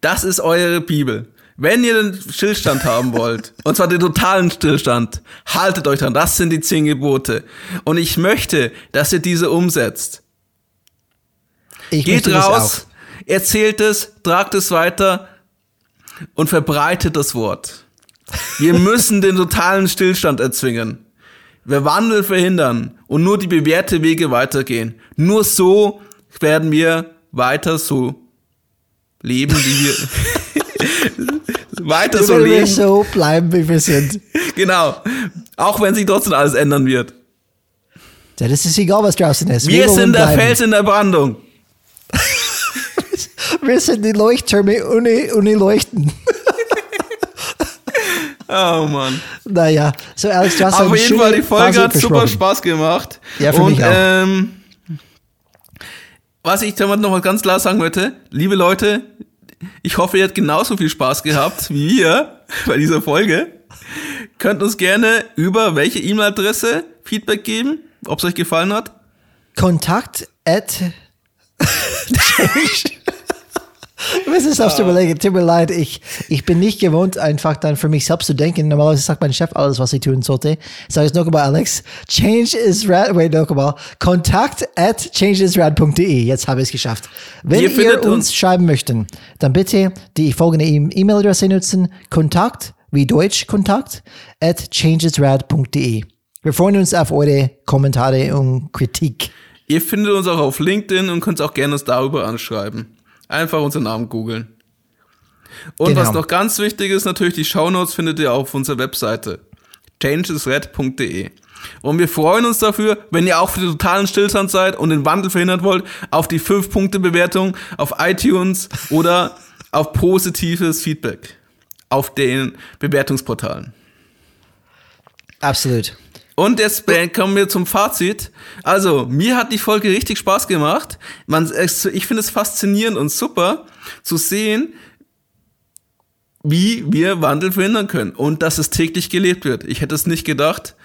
das ist eure Bibel. Wenn ihr den Stillstand haben wollt, und zwar den totalen Stillstand, haltet euch dran. Das sind die zehn Gebote. Und ich möchte, dass ihr diese umsetzt. Ich Geht raus, erzählt es, tragt es weiter und verbreitet das Wort. Wir müssen den totalen Stillstand erzwingen. Wir Wandel verhindern und nur die bewährte Wege weitergehen. Nur so werden wir weiter so leben, wie wir weiter so Wenn wir leben. so bleiben, wie wir sind. Genau. Auch wenn sich trotzdem alles ändern wird. Ja, das ist egal, was draußen ist. Wir wollen sind der bleiben. Fels in der Brandung. Wir sind die Leuchttürme ohne, ohne Leuchten. Oh Mann. Naja, so Alex, du hast Auf jeden Fall, die Folge hat super. Spaß gemacht. Ja, für Und, mich auch. Ähm, was ich damit noch mal ganz klar sagen möchte, liebe Leute, ich hoffe, ihr habt genauso viel Spaß gehabt wie wir bei dieser Folge. Könnt uns gerne über welche E-Mail-Adresse Feedback geben, ob es euch gefallen hat. Kontakt at Was ist aufs überlegen? Tut mir leid, ich, ich bin nicht gewohnt, einfach dann für mich selbst zu denken. Normalerweise sagt mein Chef alles, was ich tun sollte. Ich sage es noch einmal, Alex. Change is rad, wait, noch einmal. Kontakt at changeisrad.de. Jetzt habe ich es geschafft. Wenn Ihr ihr, uns, uns- schreiben möchten, dann bitte die folgende E- E-Mail-Adresse nutzen. Kontakt, wie Deutsch Kontakt, at changesrad.de. Wir freuen uns auf eure Kommentare und Kritik. Ihr findet uns auch auf LinkedIn und könnt auch gerne uns darüber anschreiben. Einfach unseren Namen googeln. Und Genau. was noch ganz wichtig ist, natürlich die Shownotes findet ihr auf unserer Webseite changesred.de. Und wir freuen uns dafür, wenn ihr auch für den totalen Stillstand seid und den Wandel verhindern wollt, auf die 5-Punkte-Bewertung auf iTunes oder auf positives Feedback auf den Bewertungsportalen. Absolut. Und jetzt kommen wir zum Fazit. Also, mir hat die Folge richtig Spaß gemacht. Man, ich finde es faszinierend und super zu sehen, wie wir Wandel verhindern können und dass es täglich gelebt wird. Ich hätte es nicht gedacht.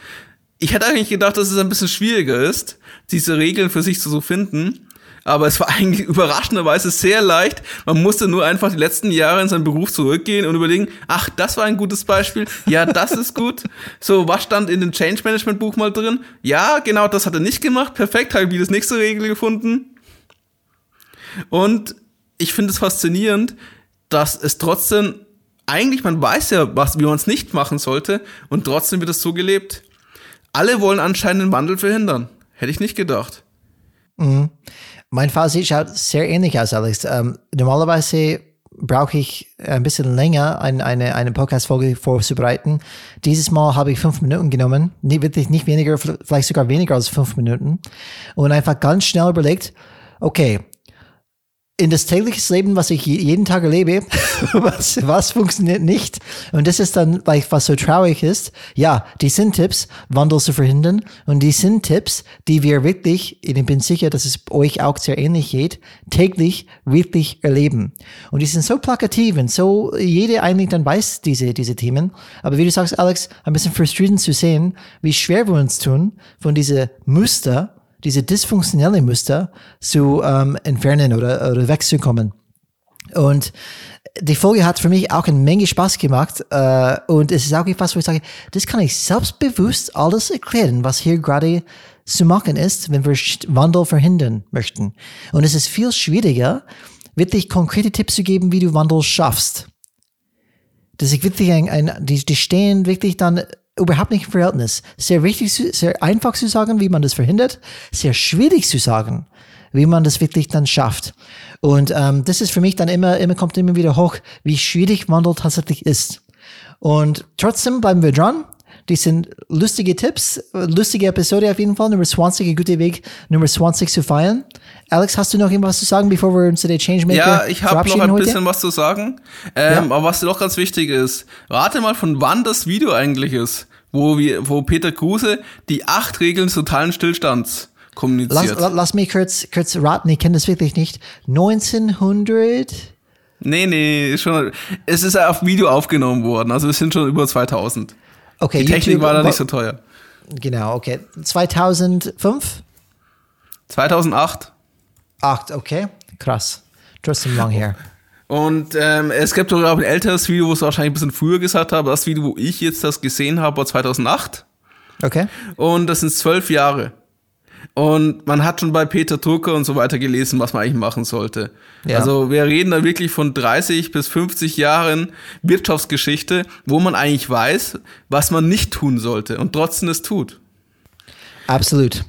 Ich hätte eigentlich gedacht, dass es ein bisschen schwieriger ist, diese Regeln für sich zu finden. Aber es war eigentlich überraschenderweise sehr leicht. Man musste nur einfach die letzten Jahre in seinen Beruf zurückgehen und überlegen, ach, das war ein gutes Beispiel. Ja, das ist gut. So, was stand in dem Change Management Buch mal drin? Ja, genau, das hat er nicht gemacht. Perfekt, habe ich wie das nächste Regel gefunden. Und ich finde es faszinierend, dass es trotzdem, eigentlich, man weiß ja, was, wie man es nicht machen sollte, und trotzdem wird es so gelebt. Alle wollen anscheinend den Wandel verhindern. Hätte ich nicht gedacht. Mhm. Mein Fazit schaut sehr ähnlich aus, Alex. Ähm, normalerweise brauche ich ein bisschen länger, ein, eine, eine Podcast-Folge vorzubereiten. Dieses Mal habe ich fünf Minuten genommen, nicht, wirklich nicht weniger, vielleicht sogar weniger als fünf Minuten und einfach ganz schnell überlegt, okay, in das tägliche Leben, was ich jeden Tag erlebe, was, was funktioniert nicht. Und das ist dann, was so traurig ist. Ja, die sind Tipps, Wandel zu verhindern. Und die sind Tipps, die wir wirklich, ich bin sicher, dass es euch auch sehr ähnlich geht, täglich wirklich erleben. Und die sind so plakativ und so, jede eigentlich dann weiß diese, diese Themen. Aber wie du sagst, Alex, ein bisschen frustrierend zu sehen, wie schwer wir uns tun, von diese Muster, diese dysfunktionelle Muster zu ähm, entfernen oder, oder wegzukommen. Und die Folge hat für mich auch eine Menge Spaß gemacht. Äh, und es ist auch etwas, wo ich sage, das kann ich selbstbewusst alles erklären, was hier gerade zu machen ist, wenn wir Wandel verhindern möchten. Und es ist viel schwieriger, wirklich konkrete Tipps zu geben, wie du Wandel schaffst. Dass ich wirklich ein, ein die, die stehen wirklich dann überhaupt nicht im Verhältnis. Sehr wichtig, sehr einfach zu sagen, wie man das verhindert, sehr schwierig zu sagen, wie man das wirklich dann schafft. Und ähm, das ist für mich dann immer, immer kommt immer wieder hoch, wie schwierig Wandel tatsächlich ist. Und trotzdem bleiben wir dran. Die sind lustige Tipps, lustige Episode auf jeden Fall. Nummer 20, ein guter Weg, Nummer 20 zu feiern. Alex, hast du noch irgendwas zu sagen, bevor wir uns zu der Changemaker Ja, ich habe noch ein heute? bisschen was zu sagen. Ähm, ja. Aber was noch ganz wichtig ist, rate mal, von wann das Video eigentlich ist, wo, wir, wo Peter Kruse die acht Regeln totalen Stillstands kommuniziert. Lass, lass mich kurz, kurz raten, ich kenne das wirklich nicht. 1900... Nee, nee, schon, es ist auf Video aufgenommen worden, also es sind schon über 2000. Okay, Die Technik YouTube, war da nicht so teuer. Genau, okay. 2005? 2008. 8, okay. Krass. Trotzdem lang her. Und ähm, es gibt sogar auch ein älteres Video, wo es wahrscheinlich ein bisschen früher gesagt habe. Das Video, wo ich jetzt das gesehen habe, war 2008. Okay. Und das sind zwölf Jahre. Und man hat schon bei Peter Drucker und so weiter gelesen, was man eigentlich machen sollte. Ja. Also wir reden da wirklich von 30 bis 50 Jahren Wirtschaftsgeschichte, wo man eigentlich weiß, was man nicht tun sollte und trotzdem es tut. Absolut.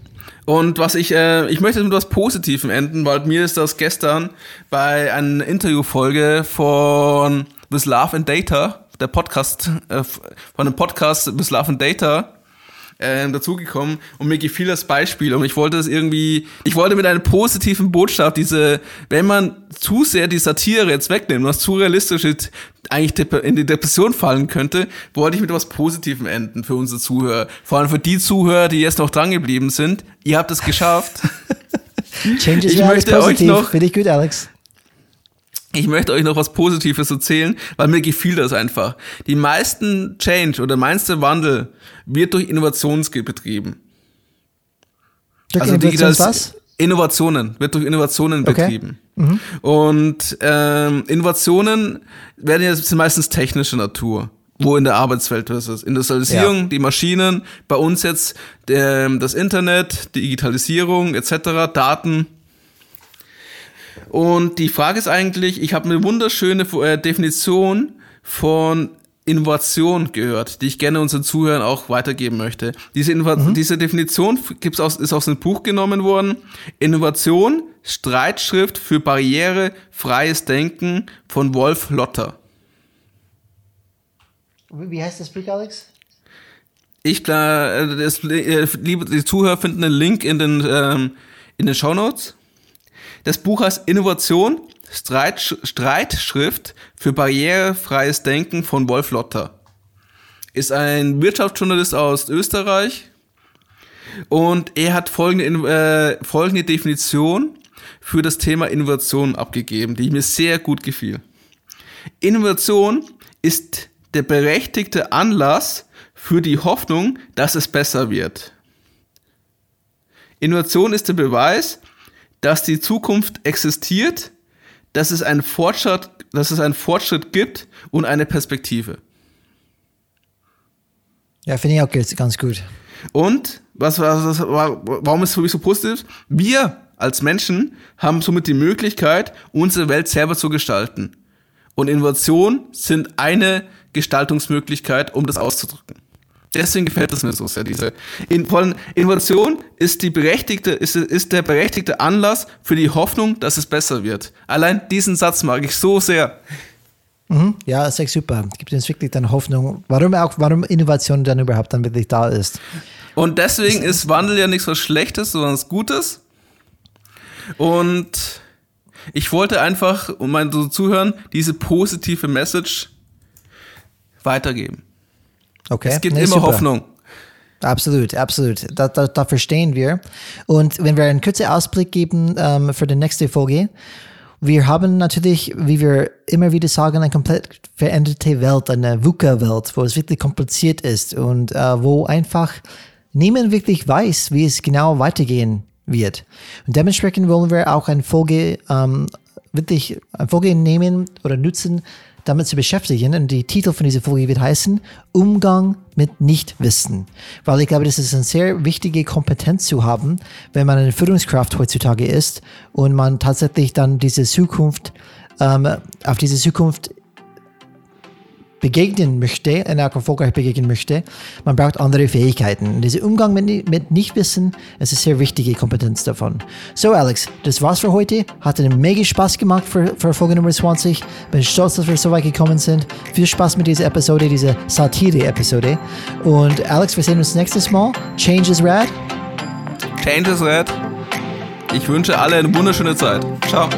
Und was ich, äh, ich möchte mit etwas Positivem enden, weil mir ist das gestern bei einer Interviewfolge von With Love and Data, der Podcast, äh, von dem Podcast With Love and Data, äh, dazugekommen und mir gefiel das Beispiel und ich wollte es irgendwie, ich wollte mit einer positiven Botschaft diese, wenn man zu sehr die Satire jetzt wegnimmt, was zu realistisch ist, eigentlich in die Depression fallen könnte, wollte ich mit etwas Positivem enden für unsere Zuhörer. Vor allem für die Zuhörer, die jetzt noch dran geblieben sind. Ihr habt es geschafft. Change is ich möchte euch noch, finde ich gut, Alex. Ich möchte euch noch was Positives erzählen, weil mir gefiel das einfach. Die meisten Change oder meiste Wandel wird durch Innovationen betrieben. Durch also Innovations was? Innovationen, wird durch Innovationen okay. betrieben. Mhm. Und ähm, Innovationen werden ja sind meistens technischer Natur wo in der Arbeitswelt das ist. Industrialisierung, ja. die Maschinen, bei uns jetzt der, das Internet, Digitalisierung etc., Daten. Und die Frage ist eigentlich, ich habe eine wunderschöne äh, Definition von Innovation gehört, die ich gerne unseren Zuhörern auch weitergeben möchte. Diese, Innova mhm. diese Definition gibt's aus, ist aus einem Buch genommen worden. Innovation, Streitschrift für barrierefreies Denken von Wolf Lotter. Wie heißt das Buch, Alex? Ich, äh, das, äh, liebe die Zuhörer finden einen Link in den, ähm, in den Show Notes. Das Buch heißt Innovation, Streit, Streitschrift für barrierefreies Denken von Wolf Lotter. Ist ein Wirtschaftsjournalist aus Österreich und er hat folgende, äh, folgende Definition für das Thema Innovation abgegeben, die mir sehr gut gefiel. Innovation ist der berechtigte Anlass für die Hoffnung, dass es besser wird. Innovation ist der Beweis, dass die Zukunft existiert, dass es einen Fortschritt, dass es einen Fortschritt gibt und eine Perspektive. Ja, finde ich auch ganz gut. Und was, was, was warum ist es für mich so positiv? Wir als Menschen haben somit die Möglichkeit, unsere Welt selber zu gestalten. Und Innovationen sind eine Gestaltungsmöglichkeit, um das auszudrücken. Deswegen gefällt es mir so sehr, diese in, allem Innovation ist die berechtigte, ist, ist der berechtigte Anlass für die Hoffnung, dass es besser wird. Allein diesen Satz mag ich so sehr. Mhm. Ja, ist echt super. Gibt uns wirklich dann Hoffnung, warum auch, warum Innovation dann überhaupt dann wirklich da ist. Und deswegen ist Wandel ja nichts was Schlechtes, sondern was Gutes. Und ich wollte einfach, um mein so zuhören, diese positive Message weitergeben. Okay. Es gibt nee, immer super. Hoffnung. Absolut, absolut. Da, da, da, verstehen wir. Und wenn wir einen kurzen Ausblick geben ähm, für die nächste Folge, wir haben natürlich, wie wir immer wieder sagen, eine komplett veränderte Welt, eine VUCA-Welt, wo es wirklich kompliziert ist und äh, wo einfach niemand wirklich weiß, wie es genau weitergehen wird. Und dementsprechend wollen wir auch eine Folge ähm, wirklich eine Folge nehmen oder nutzen, damit zu beschäftigen. Und die Titel von dieser Folge wird heißen Umgang mit Nichtwissen. Weil ich glaube, das ist eine sehr wichtige Kompetenz zu haben, wenn man eine Führungskraft heutzutage ist und man tatsächlich dann diese Zukunft, ähm, auf diese Zukunft begegnen möchte, einer erfolgreich begegnen möchte, man braucht andere Fähigkeiten. Dieser Umgang mit, mit Nichtwissen ist eine sehr wichtige Kompetenz davon. So, Alex, das war's für heute. Hat einen mega Spaß gemacht für, für Folge Nummer 20. Bin stolz, dass wir so weit gekommen sind. Viel Spaß mit dieser Episode, dieser Satire-Episode. Und Alex, wir sehen uns nächstes Mal. Change is rad. Change is rad. Ich wünsche alle eine wunderschöne Zeit. Ciao.